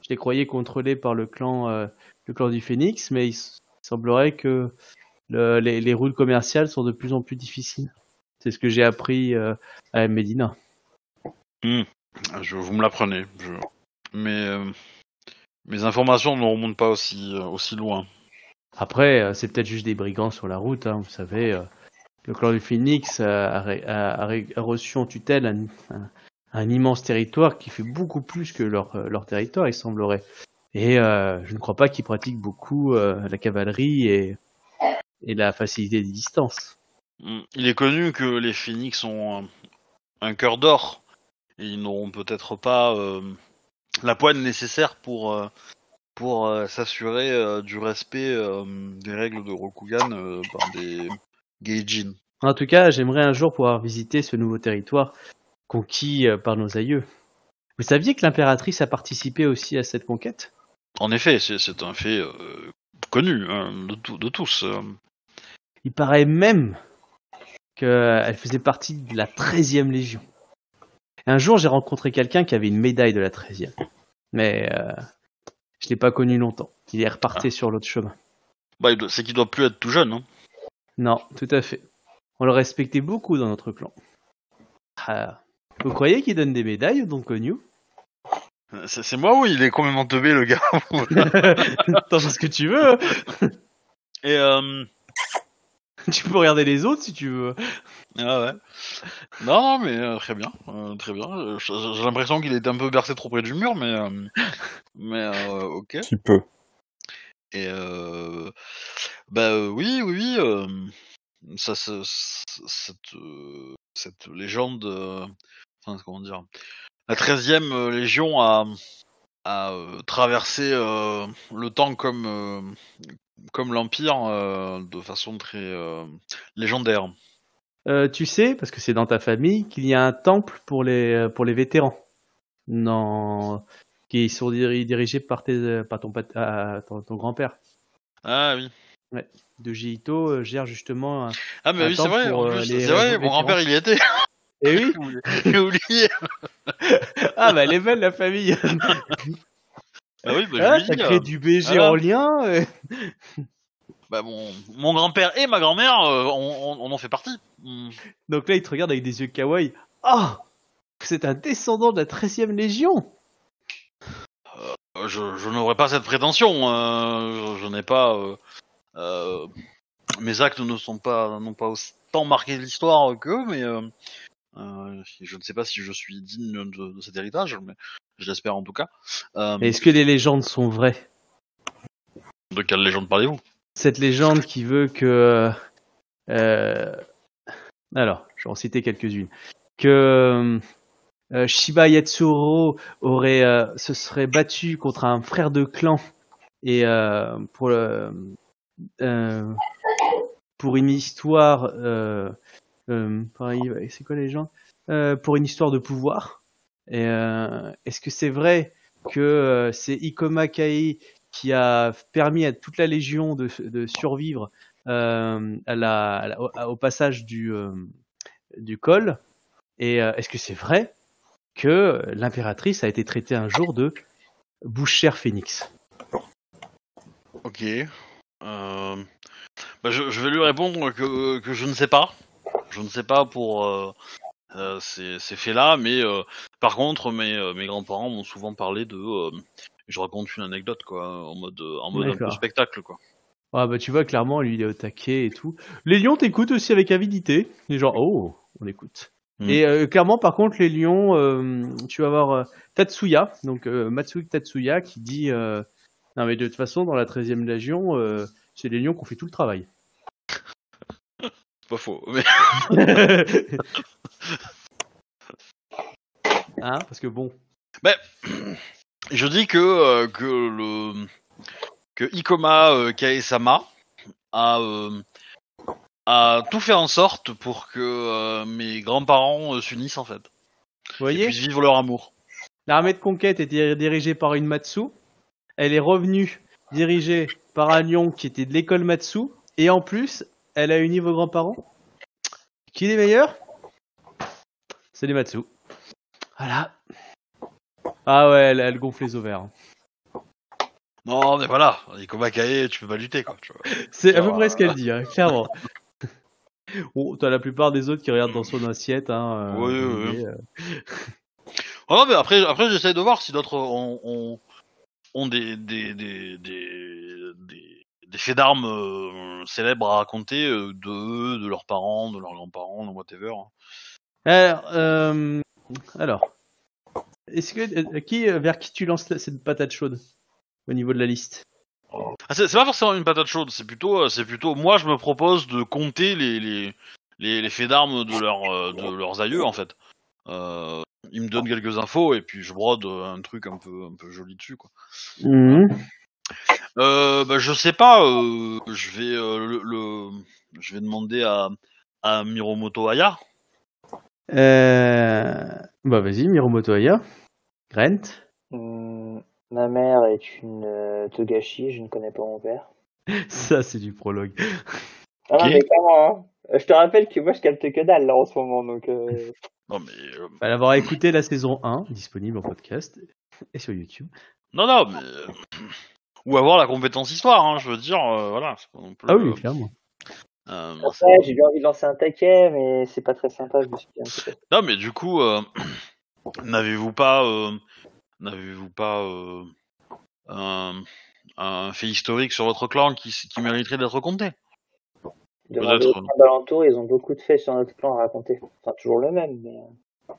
Je les croyais contrôlés par le clan le clan du Phénix, mais il semblerait que le- les, les routes commerciales sont de plus en plus difficiles. C'est ce que j'ai appris euh, à Medina. Je, vous me l'apprenez. Je... Mais euh, mes informations ne remontent pas aussi, euh, aussi loin. Après, euh, c'est peut-être juste des brigands sur la route, hein, vous savez. euh, le clan du Phoenix a, a a- a reçu en tutelle un, un- un immense territoire qui fait beaucoup plus que leur, euh, leur territoire, il semblerait. Et euh, je ne crois pas qu'ils pratiquent beaucoup euh, la cavalerie et, et la facilité des distances. Mm. Il est connu que les Phoenix ont un, un cœur d'or ils n'auront peut-être pas euh, la poigne nécessaire pour euh, pour euh, s'assurer euh, du respect euh, des règles de Rokugan par des Geijin. En tout cas, j'aimerais un jour pouvoir visiter ce nouveau territoire conquis par nos aïeux. Vous saviez que l'impératrice a participé aussi à cette conquête? En effet, c'est un fait connu hein, de, de tous. Il paraît même qu'elle faisait partie de la 13e Légion. Un jour, j'ai rencontré quelqu'un qui avait une médaille de la 13e. Mais euh, je l'ai pas connu longtemps. Il est reparti sur l'autre chemin. Bah, c'est qu'il doit plus être tout jeune. Hein. Non, tout à fait. On le respectait beaucoup dans notre clan. Ah, vous croyez qu'il donne des médailles aux Don Cognou C'est c'est moi ou il est complètement teubé le gars? [laughs] T'en fais ce que tu veux. Et euh, [laughs] tu peux regarder les autres si tu veux. ah ouais. Non, non, mais euh, très bien, euh, très bien. Euh, J'ai l'impression qu'il était un peu bercé trop près du mur, mais euh, mais euh, ok. Un petit peu. Et euh, bah euh, oui, oui, oui. euh, ça, cette, euh, cette légende, euh, enfin comment dire, la 13e euh, légion a, a euh, traversé euh, le temps comme euh, comme l'empire euh, de façon très euh, légendaire. Euh, tu sais, parce que c'est dans ta famille, qu'il y a un temple pour les, pour les vétérans. Non. Qui sont diri- dirigés par, tes, par ton, ah, ton, ton grand-père. Ah oui. De Ito euh, gère justement. un- Ah mais oui, c'est vrai. c'est. Mon grand-père, il y était. Eh oui [laughs] J'ai oublié. [laughs] Ah bah elle est belle la famille [laughs] Ah oui, bah, Ah, je T'as créé euh, du BG voilà. en lien [laughs] bah, mon, mon grand-père et ma grand-mère, euh, on, on, on en fait partie. Hmm. Donc là il te regarde avec des yeux kawaii. Ah C'est un descendant de la 13e Légion Euh, Je, je n'aurais pas cette prétention. euh, je je n'ai pas. mes actes ne sont pas n'ont pas autant marqué l'histoire qu'eux, mais je ne sais pas si je suis digne de, de cet héritage, mais je l'espère en tout cas. Euh, Est-ce que les légendes sont vraies? de quelle légende parlez-vous? Cette légende qui veut que... euh, alors, je vais en citer quelques-unes. Que euh, Shiba Yatsuro aurait, euh, se serait battu contre un frère de clan et euh, pour le, euh, pour une histoire, euh, euh, c'est quoi les gens? Euh, Pour une histoire de pouvoir. Euh, est-ce que c'est vrai que euh, c'est Ikoma Kai qui a permis à toute la Légion de, survivre euh, au, passage du, col? Et est-ce que c'est vrai que l'impératrice a été traitée un jour de bouche-chère phénix? Ok. Bah, je, vais lui répondre que je ne sais pas. Je ne sais pas pour euh, ces, ces faits-là, mais euh, par contre, mes, euh, mes grands-parents m'ont souvent parlé de. euh, je raconte une anecdote, quoi, en mode, en mode un peu D'accord. spectacle, quoi. Ah bah tu vois clairement lui il est au taquet et tout. Les lions t'écoutent aussi avec avidité. Les gens oh on écoute. Mm. Et euh, clairement par contre les lions euh, tu vas avoir euh, Tatsuya donc euh, Matsuki Tatsuya qui dit euh, non mais de toute façon dans la 13e légion euh, c'est les lions qui ont fait tout le travail. [laughs] C'est pas faux. Mais... [laughs] [laughs] hein parce que bon [clears throat] Je dis que, euh, que le. que Ikoma euh, Kaesama a. euh, a tout fait en sorte pour que euh, mes grands-parents s'unissent en fait. vous Et voyez puissent vivre leur amour. l'armée de conquête était dirigée par une Matsu. Elle est revenue dirigée par un lion qui était de l'école Matsu et en plus elle a uni vos grands-parents. Qui est les meilleurs C'est les Matsu. Voilà. Ah ouais, elle, elle gonfle les ovaires. hein. Non, mais voilà, Ikoma Kae, tu peux pas lutter quoi. C'est à peu près ce qu'elle dit, hein, clairement. [laughs] Bon, t'as la plupart des autres qui regardent dans son assiette. Hein, euh, Oui, oui, oui. mais, euh, Ah [laughs] non, mais après, après j'essaie de voir si d'autres ont, ont, ont des, des, des, des, des, des faits d'armes euh, célèbres à raconter euh, de eux, de leurs parents, de leurs grands-parents, de whatever. Alors, euh, alors, est-ce que euh, qui euh, vers qui tu lances la- cette patate chaude au niveau de la liste? Ah, c'est c'est pas forcément une patate chaude, c'est plutôt, euh, c'est plutôt, moi je me propose de compter les, les, les, les faits d'armes de, leur, euh, de leurs aïeux en fait. Euh, il me donne quelques infos et puis je brode un truc un peu, un peu joli dessus, quoi. Mhm. Euh, bah, je sais pas. euh, je vais euh, le, le- je vais demander à à Miromoto Aya. Euh... Bah vas-y, Miromoto Aya. Grant. Hum, ma mère est une euh, Togashi, je ne connais pas mon père. [laughs] Ça, c'est du prologue. Ah non, mais comment, hein Je te rappelle que moi je capte que dalle là en ce moment, donc euh, [laughs] Non mais euh, Bah, avoir écouté la saison 1, disponible en podcast et sur YouTube. non non mais euh, ou avoir la compétence histoire. Hein, je veux dire euh, voilà. c'est pas non plus, Ah oui, euh, clairement. Euh, après j'ai bien envie de lancer un taquet, mais c'est pas très sympa, je me suis dit. Non, mais du coup, euh, [clears throat] n'avez-vous pas, euh, n'avez-vous pas euh, un, un fait historique sur votre clan qui, mériterait d'être compté? Demandez Peut-être. aux gens d'alentour, ils ont beaucoup de faits sur notre clan à raconter. Enfin, toujours le même, mais.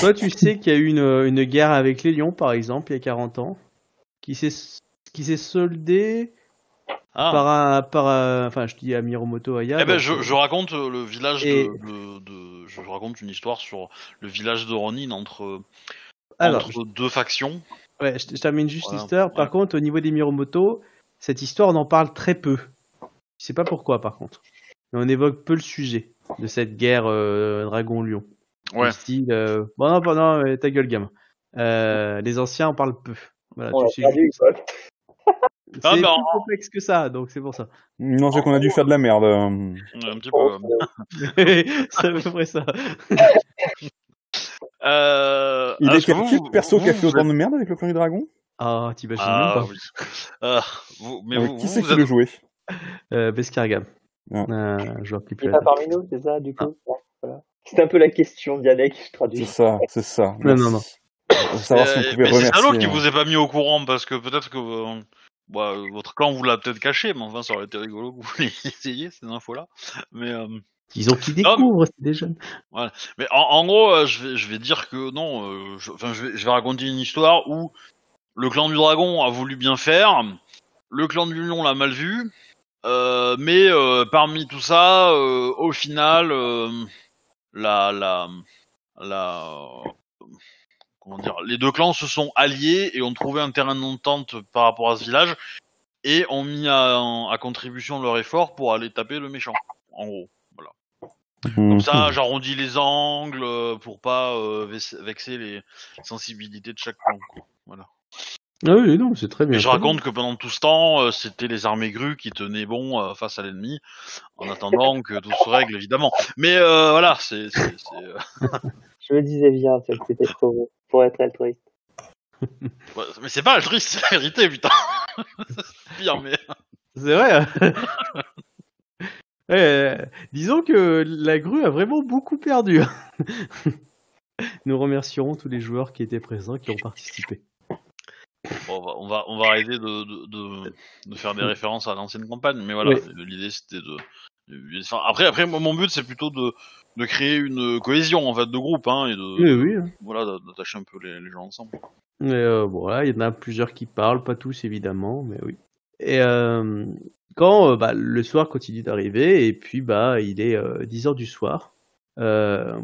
Toi, tu sais qu'il y a eu une, une guerre avec les lions, par exemple, il y a 40 ans, qui s'est qui s'est soldée Ah. par un, par un- enfin, je dis à Miromoto Aya. Eh ben, je, je raconte euh, le village Et- de, de, de- je raconte une histoire sur le village de Ronin entre, Alors, entre deux factions. ouais, je, je termine juste Voilà, l'histoire. Par ouais. contre, au niveau des Miromoto, cette histoire, on en parle très peu. Je sais pas pourquoi, par contre. Mais on évoque peu le sujet de cette guerre euh, dragon-lion. Ouais. Du style, euh, bon, non, non, ta gueule, gamin. Euh, les anciens en parlent peu. Voilà, On tu sais. C'est Ah, plus complexe que ça, donc c'est pour ça. Non, c'est qu'on a dû faire de la merde. euh. Un petit peu. [laughs] c'est à peu près ça. [laughs] Euh, Il est-ce était que vous- le perso vous- qui a fait autant de merde avec le clan du dragon? Ah, t'imagines Ah, même pas. oui. Euh, vous- mais Avec vous, Qui c'est qui le jouait Euh, Beskargam. Ah. Euh, joueur qui plaît. est pas parmi nous, c'est ça, du coup? Voilà. C'est un peu la question, Dianek, je C'est traduis. ça, c'est ça. Non, non, non. [coughs] Savoir si on Euh, pouvait mais c'est remercier. salaud qui euh, vous ait pas mis au courant parce que peut-être que euh, bah, votre clan vous l'a peut-être caché, mais enfin ça aurait été rigolo que vous [laughs] l'ayez ces infos-là. Mais euh, qu'ils Non, mais- découvrent, c'est des jeunes. mais en, en gros, euh, je vais je vais dire que non. euh, je, enfin, je vais, je vais raconter une histoire où le clan du dragon a voulu bien faire, le clan du lion l'a mal vu, euh, mais euh, parmi tout ça, euh, au final, euh, la la la comment dire, les deux clans se sont alliés et ont trouvé un terrain d'entente par rapport à ce village et ont mis à, à contribution leur effort pour aller taper le méchant. En gros. Mhm. Comme ça, j'arrondis les angles euh, pour pas euh, vex- vexer les sensibilités de chaque clan. Voilà. Ah oui, non, c'est très bien. Et je raconte que pendant tout ce temps, euh, c'était les armées grues qui tenaient bon euh, face à l'ennemi, en attendant que tout se règle évidemment. Mais voilà, c'est [laughs] Je me disais bien, que t'étais trop pour être altruiste. [laughs] ouais, mais c'est pas altruiste, c'est la vérité, putain. c'est [laughs] pire, mais C'est vrai. hein. [laughs] Ouais, euh, disons que la grue a vraiment beaucoup perdu. Nous remercierons tous les joueurs qui étaient présents, qui ont participé. bon, on va on va on va arrêter de de, de, de faire des références à l'ancienne campagne. Mais voilà, Oui. l'idée c'était de- enfin, après, après, mon but, c'est plutôt de, de créer une cohésion en fait de groupe, hein, et de, Oui, oui. hein. voilà, d'attacher un peu les, les gens ensemble. Mais euh, bon, voilà, il y en a plusieurs qui parlent, pas tous évidemment, mais oui. Et euh, quand euh, bah, le soir continue d'arriver, et puis bah il est 10h du soir. Euh,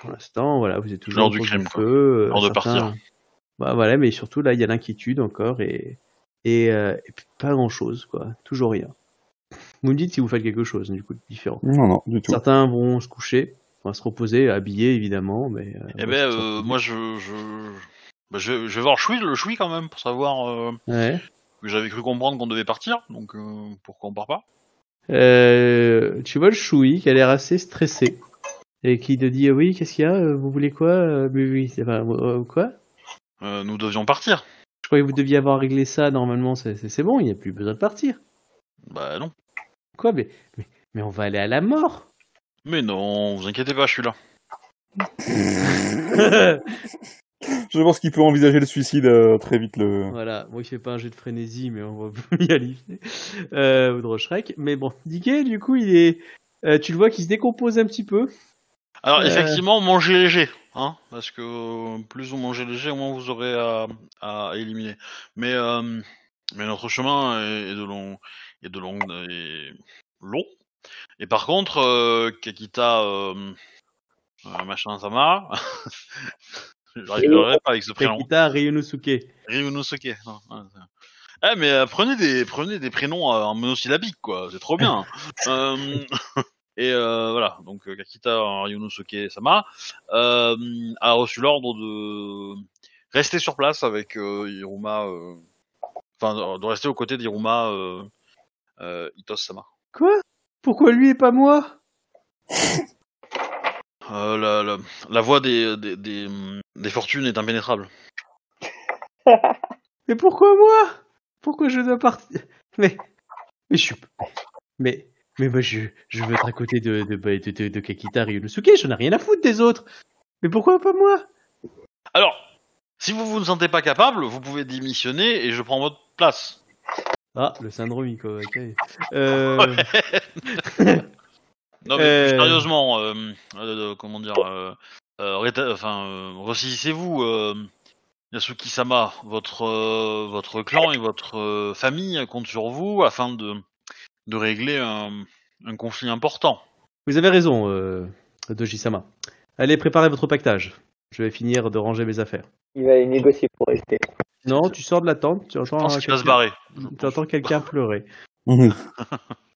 pour l'instant, voilà, vous êtes toujours L'heure du crime, feu. euh, L'heure de partir. Bah voilà, mais surtout là, il y a l'inquiétude encore et et, euh, et pas grand chose, quoi. Toujours rien. Vous me dites si vous faites quelque chose, du coup, de différent. Non, non, du tout. Certains vont se coucher, vont se reposer, habillés évidemment, mais. euh, Eh ben, euh, moi, je, je, bah, je, vais- je vais voir Choui, le Choui quand même, pour savoir euh, Ouais. que j'avais cru comprendre qu'on devait partir, donc euh, pourquoi on part pas Euh, tu vois le Choui qui a l'air assez stressé et qui te dit oui qu'est-ce qu'il y a vous voulez quoi mais oui c'est euh, quoi euh, Nous devions partir. je croyais que vous deviez avoir réglé ça normalement c'est bon il n'y a plus besoin de partir Bah non. Quoi mais, mais mais on va aller à la mort Mais non, vous inquiétez pas, je suis là. [laughs] Je pense qu'il peut envisager le suicide euh, très vite. Le... voilà moi il fait pas un jet de frénésie mais on va [laughs] y aller euh, ou de Shrek mais bon Dicky du coup il est euh, tu le vois qu'il se décompose un petit peu Alors Euh. effectivement, mangez léger, hein, parce que plus vous mangez léger, moins vous aurez à, à éliminer. Mais euh, mais notre chemin est, est de long, est de long, est long. Et par contre, euh, Kakita, euh, euh, machin Sama. J'arriverai [laughs] pas avec ce prénom. Kakita Ryunosuke. Ryunosuke. Eh mais euh, prenez des prenez des prénoms euh, en monosyllabique quoi, c'est trop bien. [laughs] Euh, [laughs] et euh, voilà, donc euh, Kakita Ryunosuke Sama euh, a reçu l'ordre de rester sur place avec euh, Hiruma, euh, enfin de- de rester aux côtés d'Hiruma euh, Itos Sama. Quoi? Pourquoi lui et pas moi? Euh, la, la, la voie des, des, des, des fortunes est impénétrable. [laughs] Mais pourquoi moi? Pourquoi je dois partir? Mais, mais je suis, mais, mais moi je, je veux être à côté de de de, de, de Kakita Ryunosuke. J'en ai rien à foutre des autres. Mais pourquoi pas moi? Alors, si vous vous ne sentez pas capable, vous pouvez démissionner et je prends votre place. Ah, le syndrome. Euh, [laughs] Non mais Euh. sérieusement, euh, euh, comment dire, euh, euh, réta- enfin, euh, ressaisissez-vous, euh, Yasuki-sama, votre euh, votre clan et votre euh, famille comptent sur vous afin de de régler un, un conflit important. Vous avez raison, euh, Doji-sama. Allez, préparez votre pactage. Je vais finir de ranger mes affaires. Il va aller négocier pour rester. Non, tu sors de la tente, tu Je entends, pense qu'il va se quelqu'un- barrer. tu entends quelqu'un pleurer. Mhm. [laughs]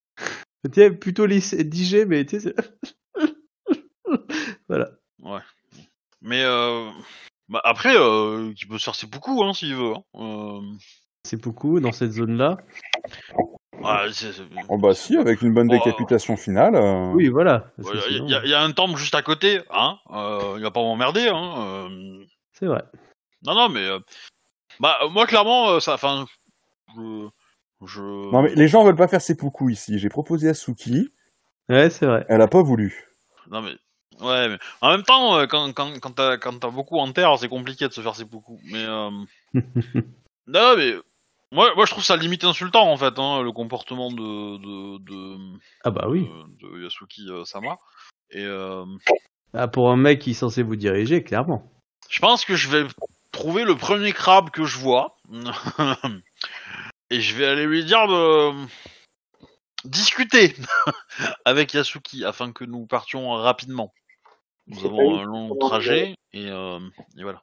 Tu sais, plutôt les DJ, mais tu voilà. Mais euh, bah, après, euh, il peut se faire ses beaucoup hein, s'il veut. Hein. Euh, C'est beaucoup dans cette zone-là. ouais, c'est- c'est- Oh bah si, avec une bonne décapitation finale. euh, Oui, voilà. Ouais, Il y, y a un temple juste à côté, hein. Euh, il va pas m'emmerder, hein. euh. C'est vrai. Non, non, mais euh, bah euh, moi clairement, euh, ça, enfin, je, je. Non mais les gens veulent pas faire seppuku ici. J'ai proposé à Suki, Ouais, c'est vrai. elle a pas voulu. Non mais. Ouais, mais en même temps, euh, quand quand quand t'as quand t'as beaucoup en terre, c'est compliqué de se faire ses beaucoup. Mais euh... [laughs] non, mais moi moi je trouve ça limite insultant en fait, hein, le comportement de de de, ah bah oui. de, de Yasuki euh, Sama. Et euh, Ah, pour un mec qui est censé vous diriger, clairement. Je pense que je vais trouver le premier crabe que je vois. [laughs] Et je vais aller lui dire de discuter [laughs] avec Yasuki afin que nous partions rapidement. Nous avons un long trajet et, euh, et voilà.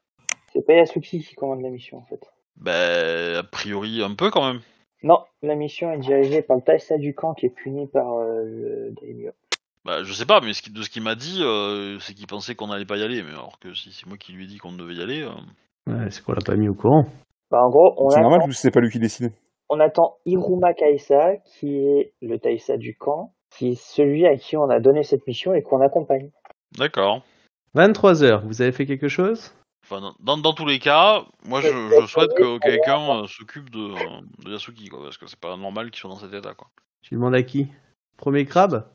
C'est pas Yasuki qui commande la mission en fait. Ben, a priori un peu quand même. Non, la mission est dirigée par le Taisa du camp qui est puni par euh, le Daimyo. Bah, je sais pas, mais ce qui- de ce qu'il m'a dit, euh, c'est qu'il pensait qu'on n'allait pas y aller. Mais alors que si c'est moi qui lui ai dit qu'on devait y aller, Ouais, c'est qu'on l'a pas mis au courant? Bah, en gros, on C'est attend, normal c'est pas lui qui décide. on attend Hiruma Kaisa, qui est le Taisa du camp, qui est celui à qui on a donné cette mission et qu'on accompagne. d'accord. 23 heures, vous avez fait quelque chose? Enfin, dans- dans, dans tous les cas, moi je, je souhaite que quelqu'un euh, s'occupe de, de Yasuki, quoi, parce que c'est pas normal qu'il soit dans cet état, quoi. Tu demandes à qui? Premier crabe?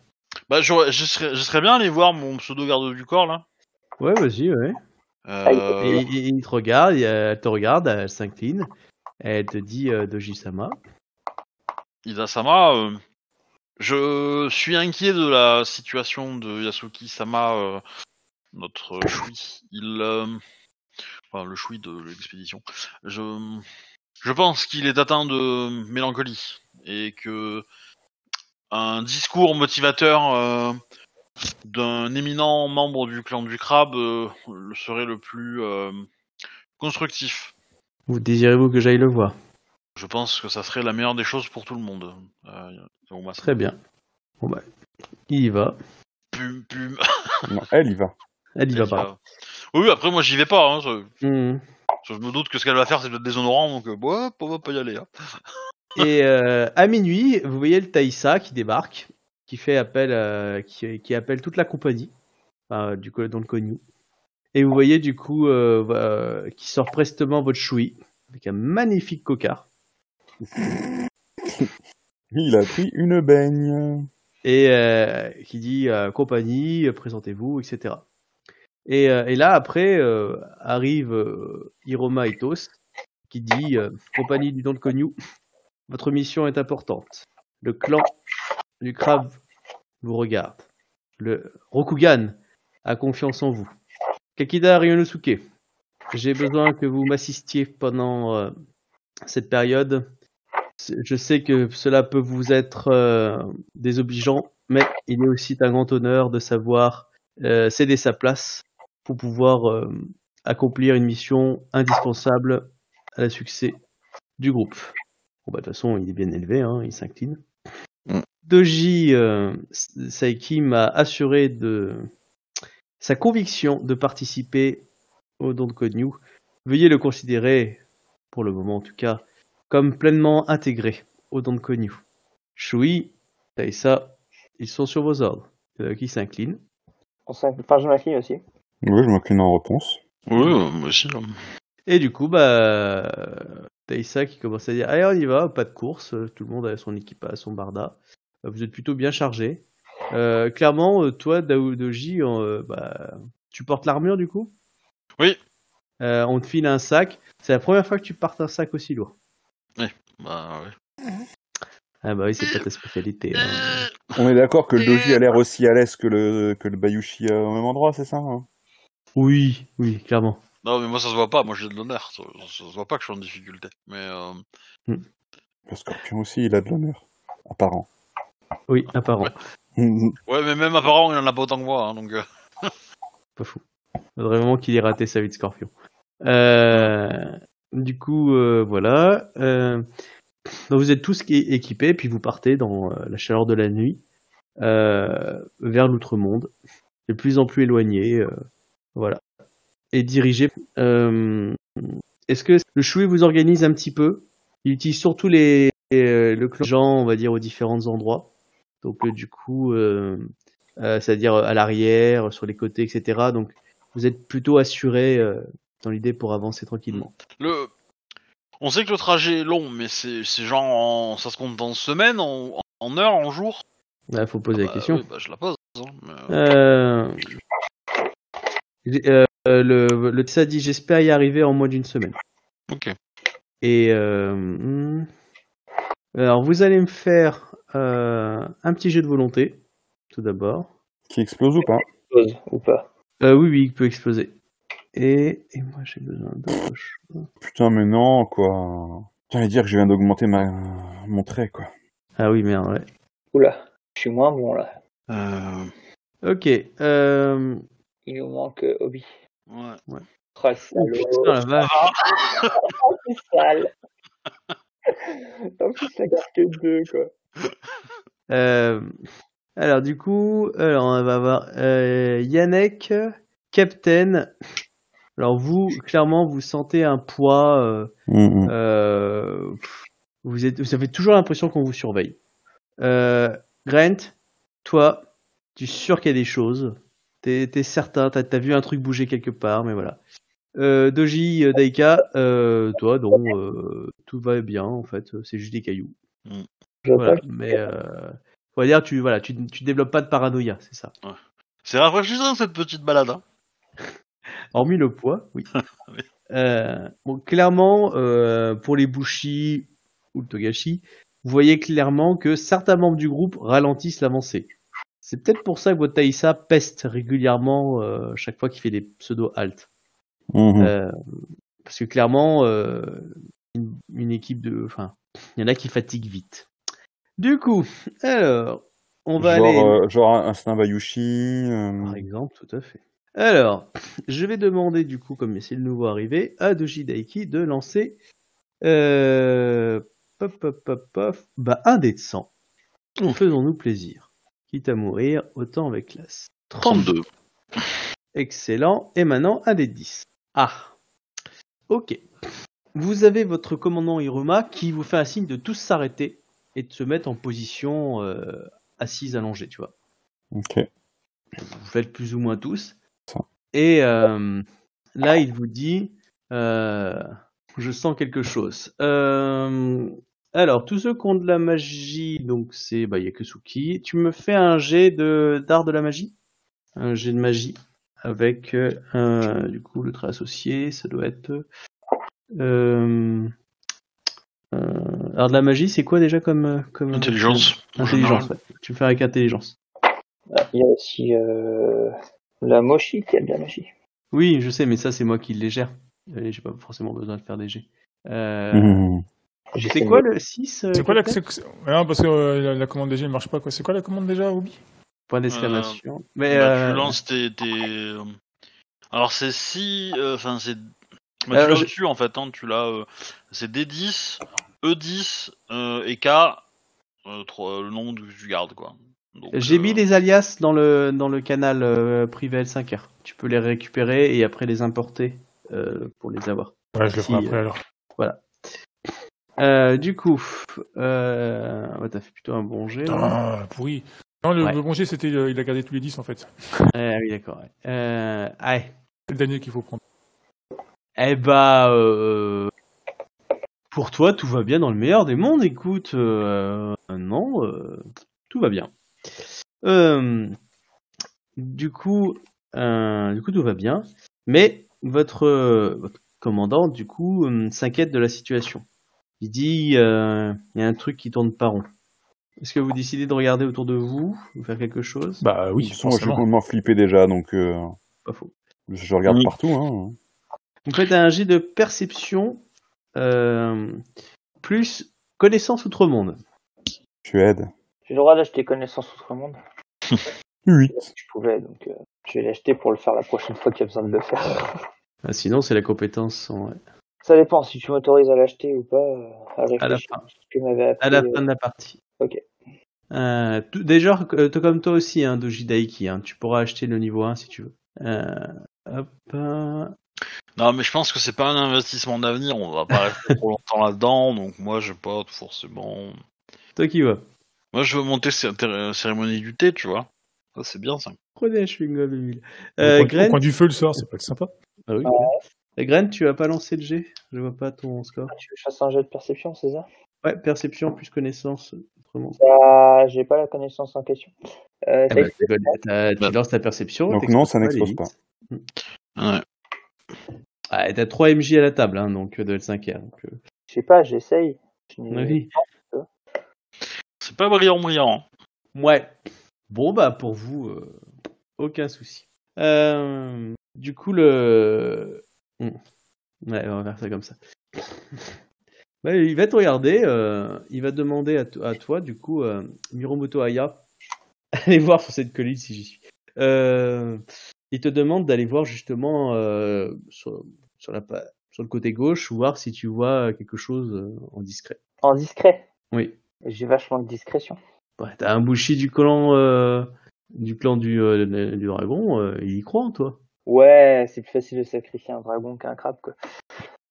Bah, je serais, je serais bien allé voir mon pseudo garde du corps là. Ouais, vas-y, ouais. Euh, Et il, il te regarde, il- elle te regarde, elle s'incline. Elle te dit euh, Doji-sama. Ida-sama, euh, je suis inquiet de la situation de Yasuki-sama, euh, notre. Il, euh, enfin le Shui de l'expédition. Je, je pense qu'il est atteint de mélancolie et que un discours motivateur euh, d'un éminent membre du clan du crabe euh, serait le plus euh, constructif. Vous désirez-vous que j'aille le voir? Je pense que ça serait la meilleure des choses pour tout le monde. Euh, Yoma-sama. Très bien. Bon bah, il y va. Pum, pum. Non, elle y va. Elle y va pas. va. Oui, après moi j'y vais pas. Hein, je, Mhm. je me doute que ce qu'elle va faire c'est peut-être déshonorant, donc ouais, on va pas y aller. Hein. Et euh, à minuit, vous voyez le Taïsa qui débarque, qui fait appel, euh, qui, qui appelle toute la compagnie, enfin, du coup, dans le Konyu. Et vous voyez du coup euh, euh, qui sort prestement votre choui avec un magnifique cocard. [laughs] Il a pris une baigne. et euh, qui dit euh, compagnie, euh, présentez-vous, etc. Et, euh, et là, après, euh, arrive euh, Hiroma Itos, qui dit euh, compagnie du Don de Konyu, votre mission est importante. Le clan du crabe vous regarde. Le Rokugan a confiance en vous. Kakida Ryonosuke, j'ai besoin que vous m'assistiez pendant euh, cette période. Je sais que cela peut vous être euh, désobligeant, mais il est aussi un grand honneur de savoir euh, céder sa place pour pouvoir accomplir une mission indispensable à la succès du groupe. Bon, bah, de toute façon, il est bien élevé, hein, il s'incline. Doji euh, Saiki m'a assuré de sa conviction de participer au don de Code New. Veuillez le considérer, pour le moment en tout cas, comme pleinement intégré au don de Code New. Shui, Taïsa, ils sont sur vos ordres. Euh, qui s'incline. Enfin, je m'incline aussi. Oui, je m'incline en réponse. Oui, euh, moi aussi. Et du coup, bah, Taïsa qui commence à dire Allez, on y va, pas de course, tout le monde a son équipage, son barda. Euh, Vous êtes plutôt bien chargé. Euh, clairement, euh, toi, Daoudoji, euh, bah, tu portes l'armure du coup? Oui. Euh, on te file un sac. C'est la première fois que tu portes un sac aussi lourd. Bah, ouais. Ah bah oui, c'est pas ta spécialité. hein. On est d'accord que le doji a l'air aussi à l'aise que le, que le bayushi au même endroit, c'est ça hein? Oui, oui, clairement. Non, mais moi ça se voit pas, moi j'ai de l'honneur. Ça, ça se voit pas que je suis en difficulté. Mais euh, Le scorpion aussi, il a de l'honneur. Apparent. Oui, apparent. ouais, mais même apparemment il en a pas autant que moi, hein, donc. euh, Pas fou. Faudrait vraiment qu'il ait raté sa vie de scorpion. Euh, du coup, euh, voilà. Donc vous êtes tous équipés, puis vous partez dans la chaleur de la nuit vers l'outre-monde, de plus en plus éloigné. voilà. Et dirigé. Est-ce que le Choui vous organise un petit peu? Il utilise surtout les, le clan gens, on va dire, aux différents endroits. Donc euh, du coup, euh, euh, c'est-à-dire à l'arrière, sur les côtés, etc. Donc vous êtes plutôt assuré dans l'idée pour avancer tranquillement. Le... On sait que le trajet est long, mais c'est genre en... ça se compte en semaines, en, en heures, en jours? Il faut poser Ah la bah, question. oui, bah, je la pose. hein, mais, euh, Euh, euh, le, le TSA dit j'espère y arriver en moins d'une semaine. Ok. Et euh, hmm. alors vous allez me faire euh, un petit jeu de volonté, tout d'abord. Qui explose ou pas Pause ou pas. Euh, oui, oui, il peut exploser. Et, et moi j'ai besoin d'autre chose. Putain, mais non, quoi. J'allais dire que je viens d'augmenter ma... mon trait, quoi. Ah oui, merde, ouais. Oula, je suis moins bon là. euh, Ok. Euh... Il nous manque euh, Obi. ouais. Oh, salaud. Putain, la vache. Oh, c'est sale. en plus, ça garde que deux, quoi. Euh, alors du coup, alors on va avoir euh, Yannick, Captain. Alors vous, clairement, vous sentez un poids. euh, hum. euh, vous êtes, vous avez toujours l'impression qu'on vous surveille. Euh, Grant, toi, tu es sûr qu'il y a des choses. T'es es certain, t'as as vu un truc bouger quelque part, mais voilà. Euh, Doji, Daika, euh, toi, donc euh, tout va bien en fait. C'est juste des cailloux. Je Voilà, mais euh, on va dire tu voilà, tu, tu développes pas de paranoïa, c'est ça. C'est rafraîchissant cette petite balade. Hein. [laughs] Hormis le poids, [laughs] oui. Euh, bon, clairement, euh, pour les Bushi ou le Togashi, vous voyez clairement que certains membres du groupe ralentissent l'avancée. C'est peut-être pour ça que votre Taïsa peste régulièrement euh, chaque fois qu'il fait des pseudo-haltes. Euh, parce que clairement, euh, une, une équipe de. Enfin, il y en a qui fatiguent vite. Du coup, alors, on va genre, aller. euh, genre un, un euh, Par exemple, tout à fait. Alors, je vais demander du coup, comme c'est le nouveau arrivé, à Doji Daiki de lancer euh, pop, pop, pop, pop, bah, un dé de 100. Faisons-nous plaisir. Quitte à mourir, autant avec classe. 32. Excellent. Et maintenant, un dé de 10. Ah. Ok. Vous avez votre commandant Hiruma qui vous fait un signe de tous s'arrêter et de se mettre en position euh, assise allongée, tu vois. Ok. vous faites plus ou moins tous. Et euh, là, il vous dit, euh, je sens quelque chose. Alors, tous ceux qui ont de la magie, donc c'est bah, Yakusuki. Tu me fais un jet de d'art de la magie, un jet de magie avec euh, du coup le trait associé, ça doit être. Euh, euh, art de la magie, c'est quoi déjà comme comme Intelligence. en Intelligence. ouais. Tu me fais avec intelligence. Ah, Il y a aussi euh, la Moshi qui a de la magie. Oui, je sais, mais ça, c'est moi qui les gère. Et J'ai pas forcément besoin de faire des jets. Euh, hum. c'est quoi le 6 C'est quoi la. Non, parce que euh, la, la commande déjà ne marche pas, quoi. C'est quoi la commande déjà, Obi Point d'exclamation. Mais Bah, euh, Tu lances tes. tes- Alors c'est si. euh, Enfin, c'est. Bah, Euh, tu l'as au-dessus en fait, hein, tu l'as. euh, c'est D10, E10 euh, et K, euh, le nombre que tu gardes quoi. J'ai euh, mis les alias dans le dans le canal euh, privé L5R. Tu peux les récupérer et après les importer euh, pour les avoir. Ouais, je le ferai après alors. Euh, du coup, euh... ouais, t'as fait plutôt un bon jet. Ah, pourri. Non, le, Ouais. le bon jet, c'était. euh, il a gardé tous les 10 en fait. Ah oui, d'accord. ouais. Euh... ouais. C'est le dernier qu'il faut prendre. Eh bah, euh... pour toi, tout va bien dans le meilleur des mondes. Écoute, euh... non, euh, tout va bien. Euh... Du coup, euh... du coup, tout va bien. Mais votre, euh, votre commandant, du coup, euh, s'inquiète de la situation. Il dit, euh, il y a un truc qui tourne pas rond. Est-ce que vous décidez de regarder autour de vous, ou faire quelque chose? Bah De oui, toute façon, moi, je complètement flippé déjà, donc euh, Pas faux. je regarde Oui. partout. Hein. Vous faites un jet de perception euh, plus connaissance outre-monde. Aide. J'ai le droit d'acheter connaissance outre-monde. [laughs] 8. Je pouvais, donc euh, je vais l'acheter pour le faire la prochaine fois qu'il y a besoin de le faire. [laughs] Ah, sinon, c'est la compétence. ouais. Ça dépend si tu m'autorises à l'acheter ou pas. euh, À, À la fin. à ce que m'avait appris. À la euh, fin de la partie. Ok. Euh, tout- déjà, euh, toi comme toi aussi, hein, Doji Daiki, hein, tu pourras acheter le niveau 1 si tu veux. Euh, hop, euh, Non, mais je pense que c'est pas un investissement d'avenir. On va pas rester trop longtemps là-dedans. Donc moi, j'ai pas forcément. toi qui vas. Moi, je veux monter cérémonie du thé, tu vois. Ça, c'est bien ça. Prenez un chewing-gum, Emile. Au Euh, coin- au coin du feu le soir, ça peut être sympa. Ah oui, Euh, Gren, tu vas pas lancer le G Je vois pas ton score. Tu veux que je fasse un jet de perception, c'est ça? Ouais, perception plus connaissance autrement. Bah, j'ai pas la connaissance en question. Euh, Eh ben, explique- tu- Bah. lances ta perception. Donc non, ça n'explose pas. Ouais. Ah, et t'as 3 MJ à la table, hein, donc euh, de L5R. Donc, euh, Je sais pas, j'essaye. Oui. C'est pas brillant, brillant. Ouais. Bon, bah, pour vous, euh, aucun souci. Euh, du coup, le. Hmm. Ouais, on va faire ça comme ça. [laughs] Bah, il va te regarder, euh, il va demander à, à toi, du coup, euh, Miromoto Aya, [laughs] allez voir sur cette colline si j'y suis. Euh, il te demande d'aller voir justement euh, sur, sur, la, sur le côté gauche, voir si tu vois quelque chose euh, en discret. En discret? Oui. J'ai vachement de discrétion. Ouais, t'as un bouchi du clan euh, du clan du, euh, du dragon, euh, il y croit en toi. Ouais, c'est plus facile de sacrifier un dragon qu'un crabe, quoi.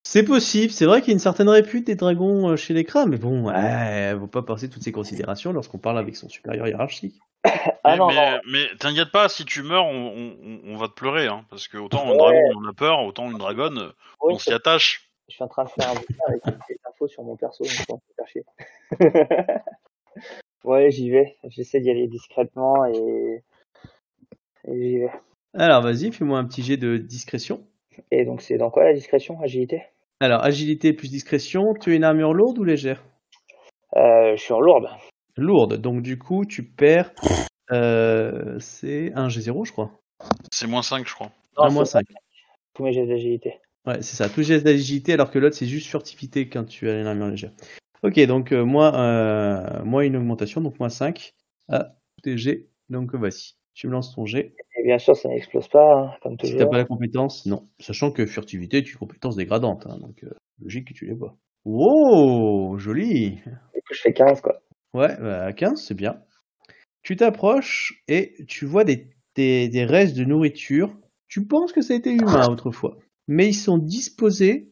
C'est possible, c'est vrai qu'il y a une certaine répute des dragons chez les crabes, mais bon, ouais, faut pas passer toutes ces considérations lorsqu'on parle avec son supérieur hiérarchique. [laughs] Ah mais non, mais, non. mais t'inquiète pas, si tu meurs, on, on- on va te pleurer. Hein, parce que autant un dragon, on a peur, autant une dragonne, Oui, on s'y attache. je suis en train de faire un bouquin avec les infos sur mon perso, donc je pense faire chier. [laughs] ouais, j'y vais. J'essaie d'y aller discrètement et, et j'y vais. Alors vas-y, fais-moi un petit jet de discrétion. Et donc c'est dans quoi la discrétion, agilité? Alors, agilité plus discrétion, tu as une armure lourde ou légère? Euh, Je suis en lourde. Lourde, donc du coup, tu perds. Euh, c'est un G0, je crois. C'est moins 5, je crois. Un Non, moins c'est 5. tous mes jets d'agilité. Ouais, c'est ça. Tout geste d'agilité, alors que l'autre, c'est juste furtivité quand tu as une armure légère. Ok, donc euh, moi, euh, moi, une augmentation, donc moins 5 à tes G. Donc voici. Tu me lances ton G. Et bien sûr, ça n'explose pas, hein, comme Si t'as toujours. pas la compétence, non. Sachant que furtivité est une compétence dégradante, hein, donc euh, logique que tu l'aies pas. Oh, joli. Du coup, je fais 15, quoi. Ouais, bah, à 15, c'est bien. Tu t'approches et tu vois des, des, des restes de nourriture. Tu penses que ça a été humain autrefois. Mais ils sont disposés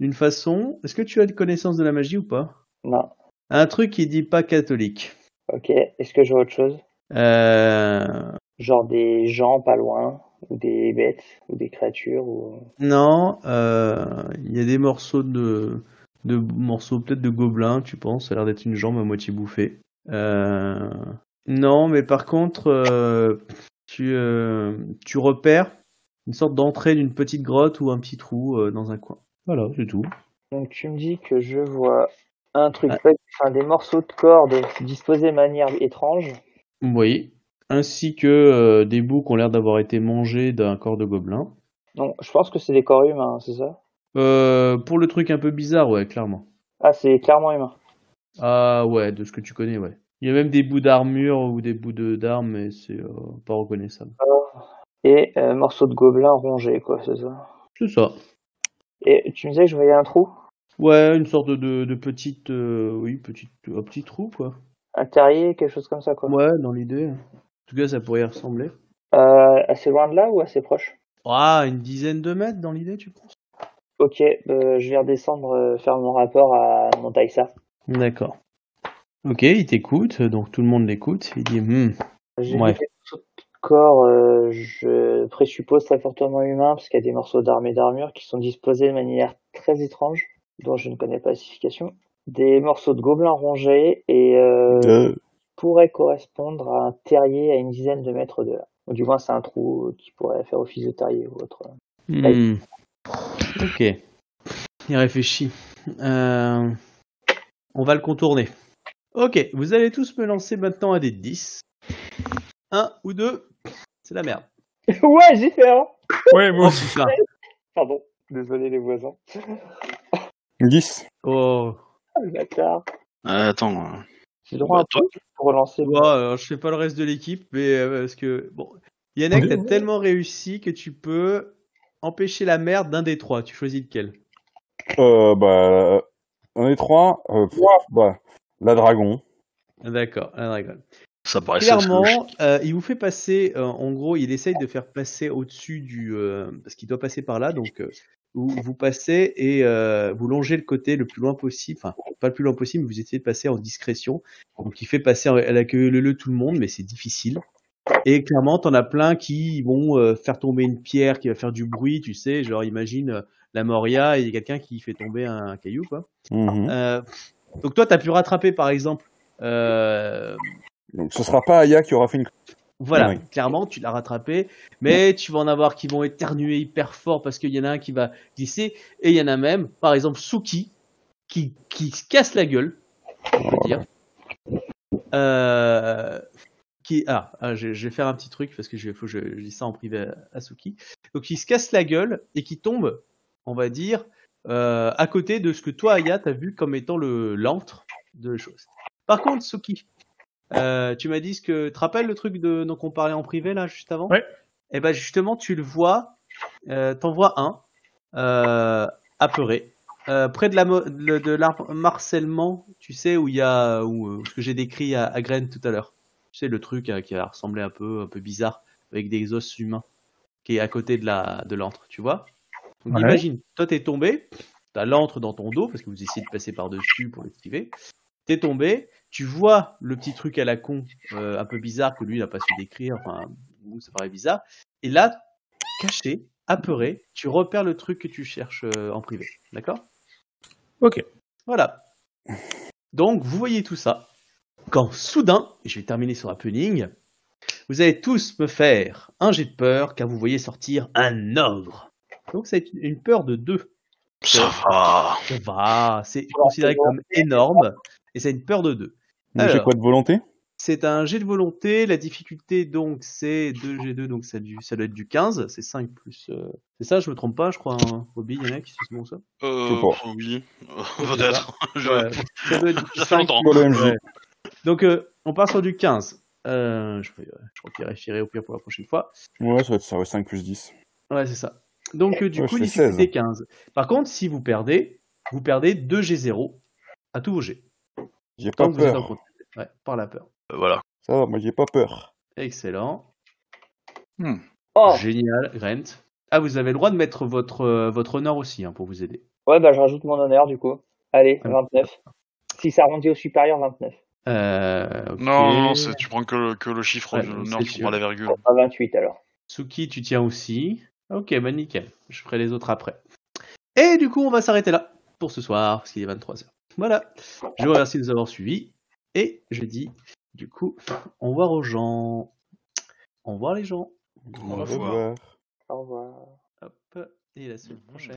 d'une façon. Est-ce que tu as connaissance de la magie ou pas? Non. Un truc qui dit pas catholique. Ok. Est-ce que je vois autre chose? Euh, Genre des gens pas loin, ou des bêtes, ou des créatures, ou... non, euh, il y a des morceaux de, de morceaux peut-être de gobelins, tu penses? Ça a l'air d'être une jambe à moitié bouffée. Euh, non, mais par contre, euh, tu, euh, tu repères une sorte d'entrée d'une petite grotte ou un petit trou euh, dans un coin. Voilà, c'est tout. Donc tu me dis que je vois un truc, fait- enfin des morceaux de corps disposés de manière étrange. Oui. Ainsi que euh, des bouts qui ont l'air d'avoir été mangés d'un corps de gobelin. Non, je pense que c'est des corps humains, c'est ça? Euh, pour le truc un peu bizarre, ouais, clairement. Ah, c'est clairement humain. Ah ouais, de ce que tu connais, ouais. Il y a même des bouts d'armure ou des bouts de d'armes, mais c'est euh, pas reconnaissable. Et euh, morceau de gobelin rongé, quoi, c'est ça. C'est ça. Et tu me disais que je voyais un trou? Ouais, une sorte de, de, petite, euh, oui, petite, un petit trou, quoi. Un terrier, quelque chose comme ça, quoi. Ouais, dans l'idée. En tout cas, ça pourrait y ressembler. Euh, assez loin de là ou assez proche? Ah, une dizaine de mètres dans l'idée, tu penses? Ok, euh, je vais redescendre, euh, faire mon rapport à Montaïsa. D'accord. Ok, il t'écoute, donc tout le monde l'écoute. Il dit, Hmm, J'ai Ouais. de corps, euh, je présuppose très fortement humains, parce qu'il y a des morceaux d'armes et d'armure qui sont disposés de manière très étrange, dont je ne connais pas la signification. Des morceaux de gobelins rongés et euh, Euh, pourraient correspondre à un terrier à une dizaine de mètres de là. Ou du moins, c'est un trou qui pourrait faire office de terrier ou autre. hmm. Ok. Il réfléchit. Euh, On va le contourner. Ok, vous allez tous me lancer maintenant à des 10. Un ou deux, c'est la merde. [laughs] ouais, j'y fais un Ouais, moi Oh aussi. putain. Pardon, désolé les voisins. 10. Oh. Ah, le bâtard. Euh, attends. euh, J'ai droit à un Bah, toi- truc pour relancer. Bon, alors, je fais pas le reste de l'équipe, mais euh, parce que bon, Yannick, t'as Oui. tellement réussi que tu peux empêcher la merde d'un des trois. Tu choisis lequel? Euh, bah, on est trois. Euh, bah, la dragon. D'accord, la dragon. Ça Clairement, euh, il vous fait passer. euh, en gros, il essaye de faire passer au-dessus du, euh, parce qu'il doit passer par là, donc euh, vous, vous passez et euh, vous longez le côté le plus loin possible. Enfin, pas le plus loin possible, mais vous essayez de passer en discrétion. Donc, il fait passer à la queue le, le tout le monde, mais c'est difficile. Et clairement, t'en as plein qui vont euh, faire tomber une pierre qui va faire du bruit, tu sais, genre imagine euh, la Moria et quelqu'un qui fait tomber un caillou, quoi. Mhm. Euh, donc toi, t'as pu rattraper, par exemple, Donc ce sera pas Aya qui aura fait une. voilà, Oui. clairement, tu l'as rattrapé, mais tu vas en avoir qui vont éternuer hyper fort parce qu'il y en a un qui va glisser, et il y en a même, par exemple, Suki, qui, qui se casse la gueule, on peut dire. Euh, qui, ah, ah, je, je vais faire un petit truc parce que je, faut que je, je dis ça en privé à, à Suki. Donc, il se casse la gueule et qui tombe, on va dire, euh, à côté de ce que toi, Aya, t'as vu comme étant le l'antre de la chose. Par contre, Suki, euh, tu m'as dit ce que. Tu te rappelles le truc de, dont on parlait en privé là, juste avant? Ouais. Et ben justement, tu le vois, euh, t'en vois un, euh, apeuré, euh, près de la de l'arbre marcellement, tu sais, où il y a. Où, ce que j'ai décrit à, à tout à l'heure. Tu sais, le truc euh, qui a ressemblé un peu, un peu bizarre, avec des os humains, qui est à côté de la de l'antre, tu vois Donc Ouais. imagine, toi t'es tombé, t'as l'antre dans ton dos, parce que vous essayez de passer par-dessus pour l'esquiver. T'es tombé, tu vois le petit truc à la con, euh, un peu bizarre que lui il n'a pas su décrire, enfin, ça paraît bizarre. Et là, caché, apeuré, tu repères le truc que tu cherches euh, en privé. D'accord? Ok. Voilà. Donc, vous voyez tout ça. Quand soudain, et je vais terminer sur happening, vous allez tous me faire un jet de peur car vous voyez sortir un ogre. Donc, c'est une peur de deux. Ça va. Ça va, c'est considéré comme énorme et c'est une peur de deux. J'ai quoi de volonté? C'est un jet de volonté. La difficulté, donc, c'est 2G2, donc ça, du- ça doit être du 15. C'est 5 plus. euh, C'est ça, je me trompe pas, je crois. Hein. Bobby, il y en a qui se bon ça? Euh, Je sais pas. oui. [laughs] Peut-être. Je- ça doit être du [laughs] Ça fait 5. longtemps. Donc, euh, on part sur du 15. Euh, je, je crois qu'il vérifierai au pire pour la prochaine fois. Ouais, ça va être ça, ouais, 5 plus 10. Ouais, c'est ça. Donc, euh, du Ouais, coup, difficulté 16. 15. Par contre, si vous perdez, vous perdez 2G0 à tous vos jets. J'ai pas peur. Ouais, par la peur. Euh, Voilà. Ça va, moi j'ai pas peur. Excellent. Oh, Génial, Grant. Ah, vous avez le droit de mettre votre, euh, votre honneur aussi hein, pour vous aider. ouais, bah je rajoute mon honneur du coup. Allez, Ah. 29. Si ça arrondit au supérieur, 29. Euh. Non, non, c'est- tu prends que le, que le chiffre Ouais, du l'honneur, tu sûr. prends pas la virgule. Bah 28 alors. Suki, tu tiens aussi. Ok, bah nickel. Je ferai les autres après. Et du coup, on va s'arrêter là pour ce soir, parce qu'il est 23h. Voilà. Je vous remercie de nous avoir suivis. Et je dis, du coup, au revoir aux gens. Au revoir les gens. Au Au revoir. revoir. Au revoir. Hop. Et la semaine prochaine.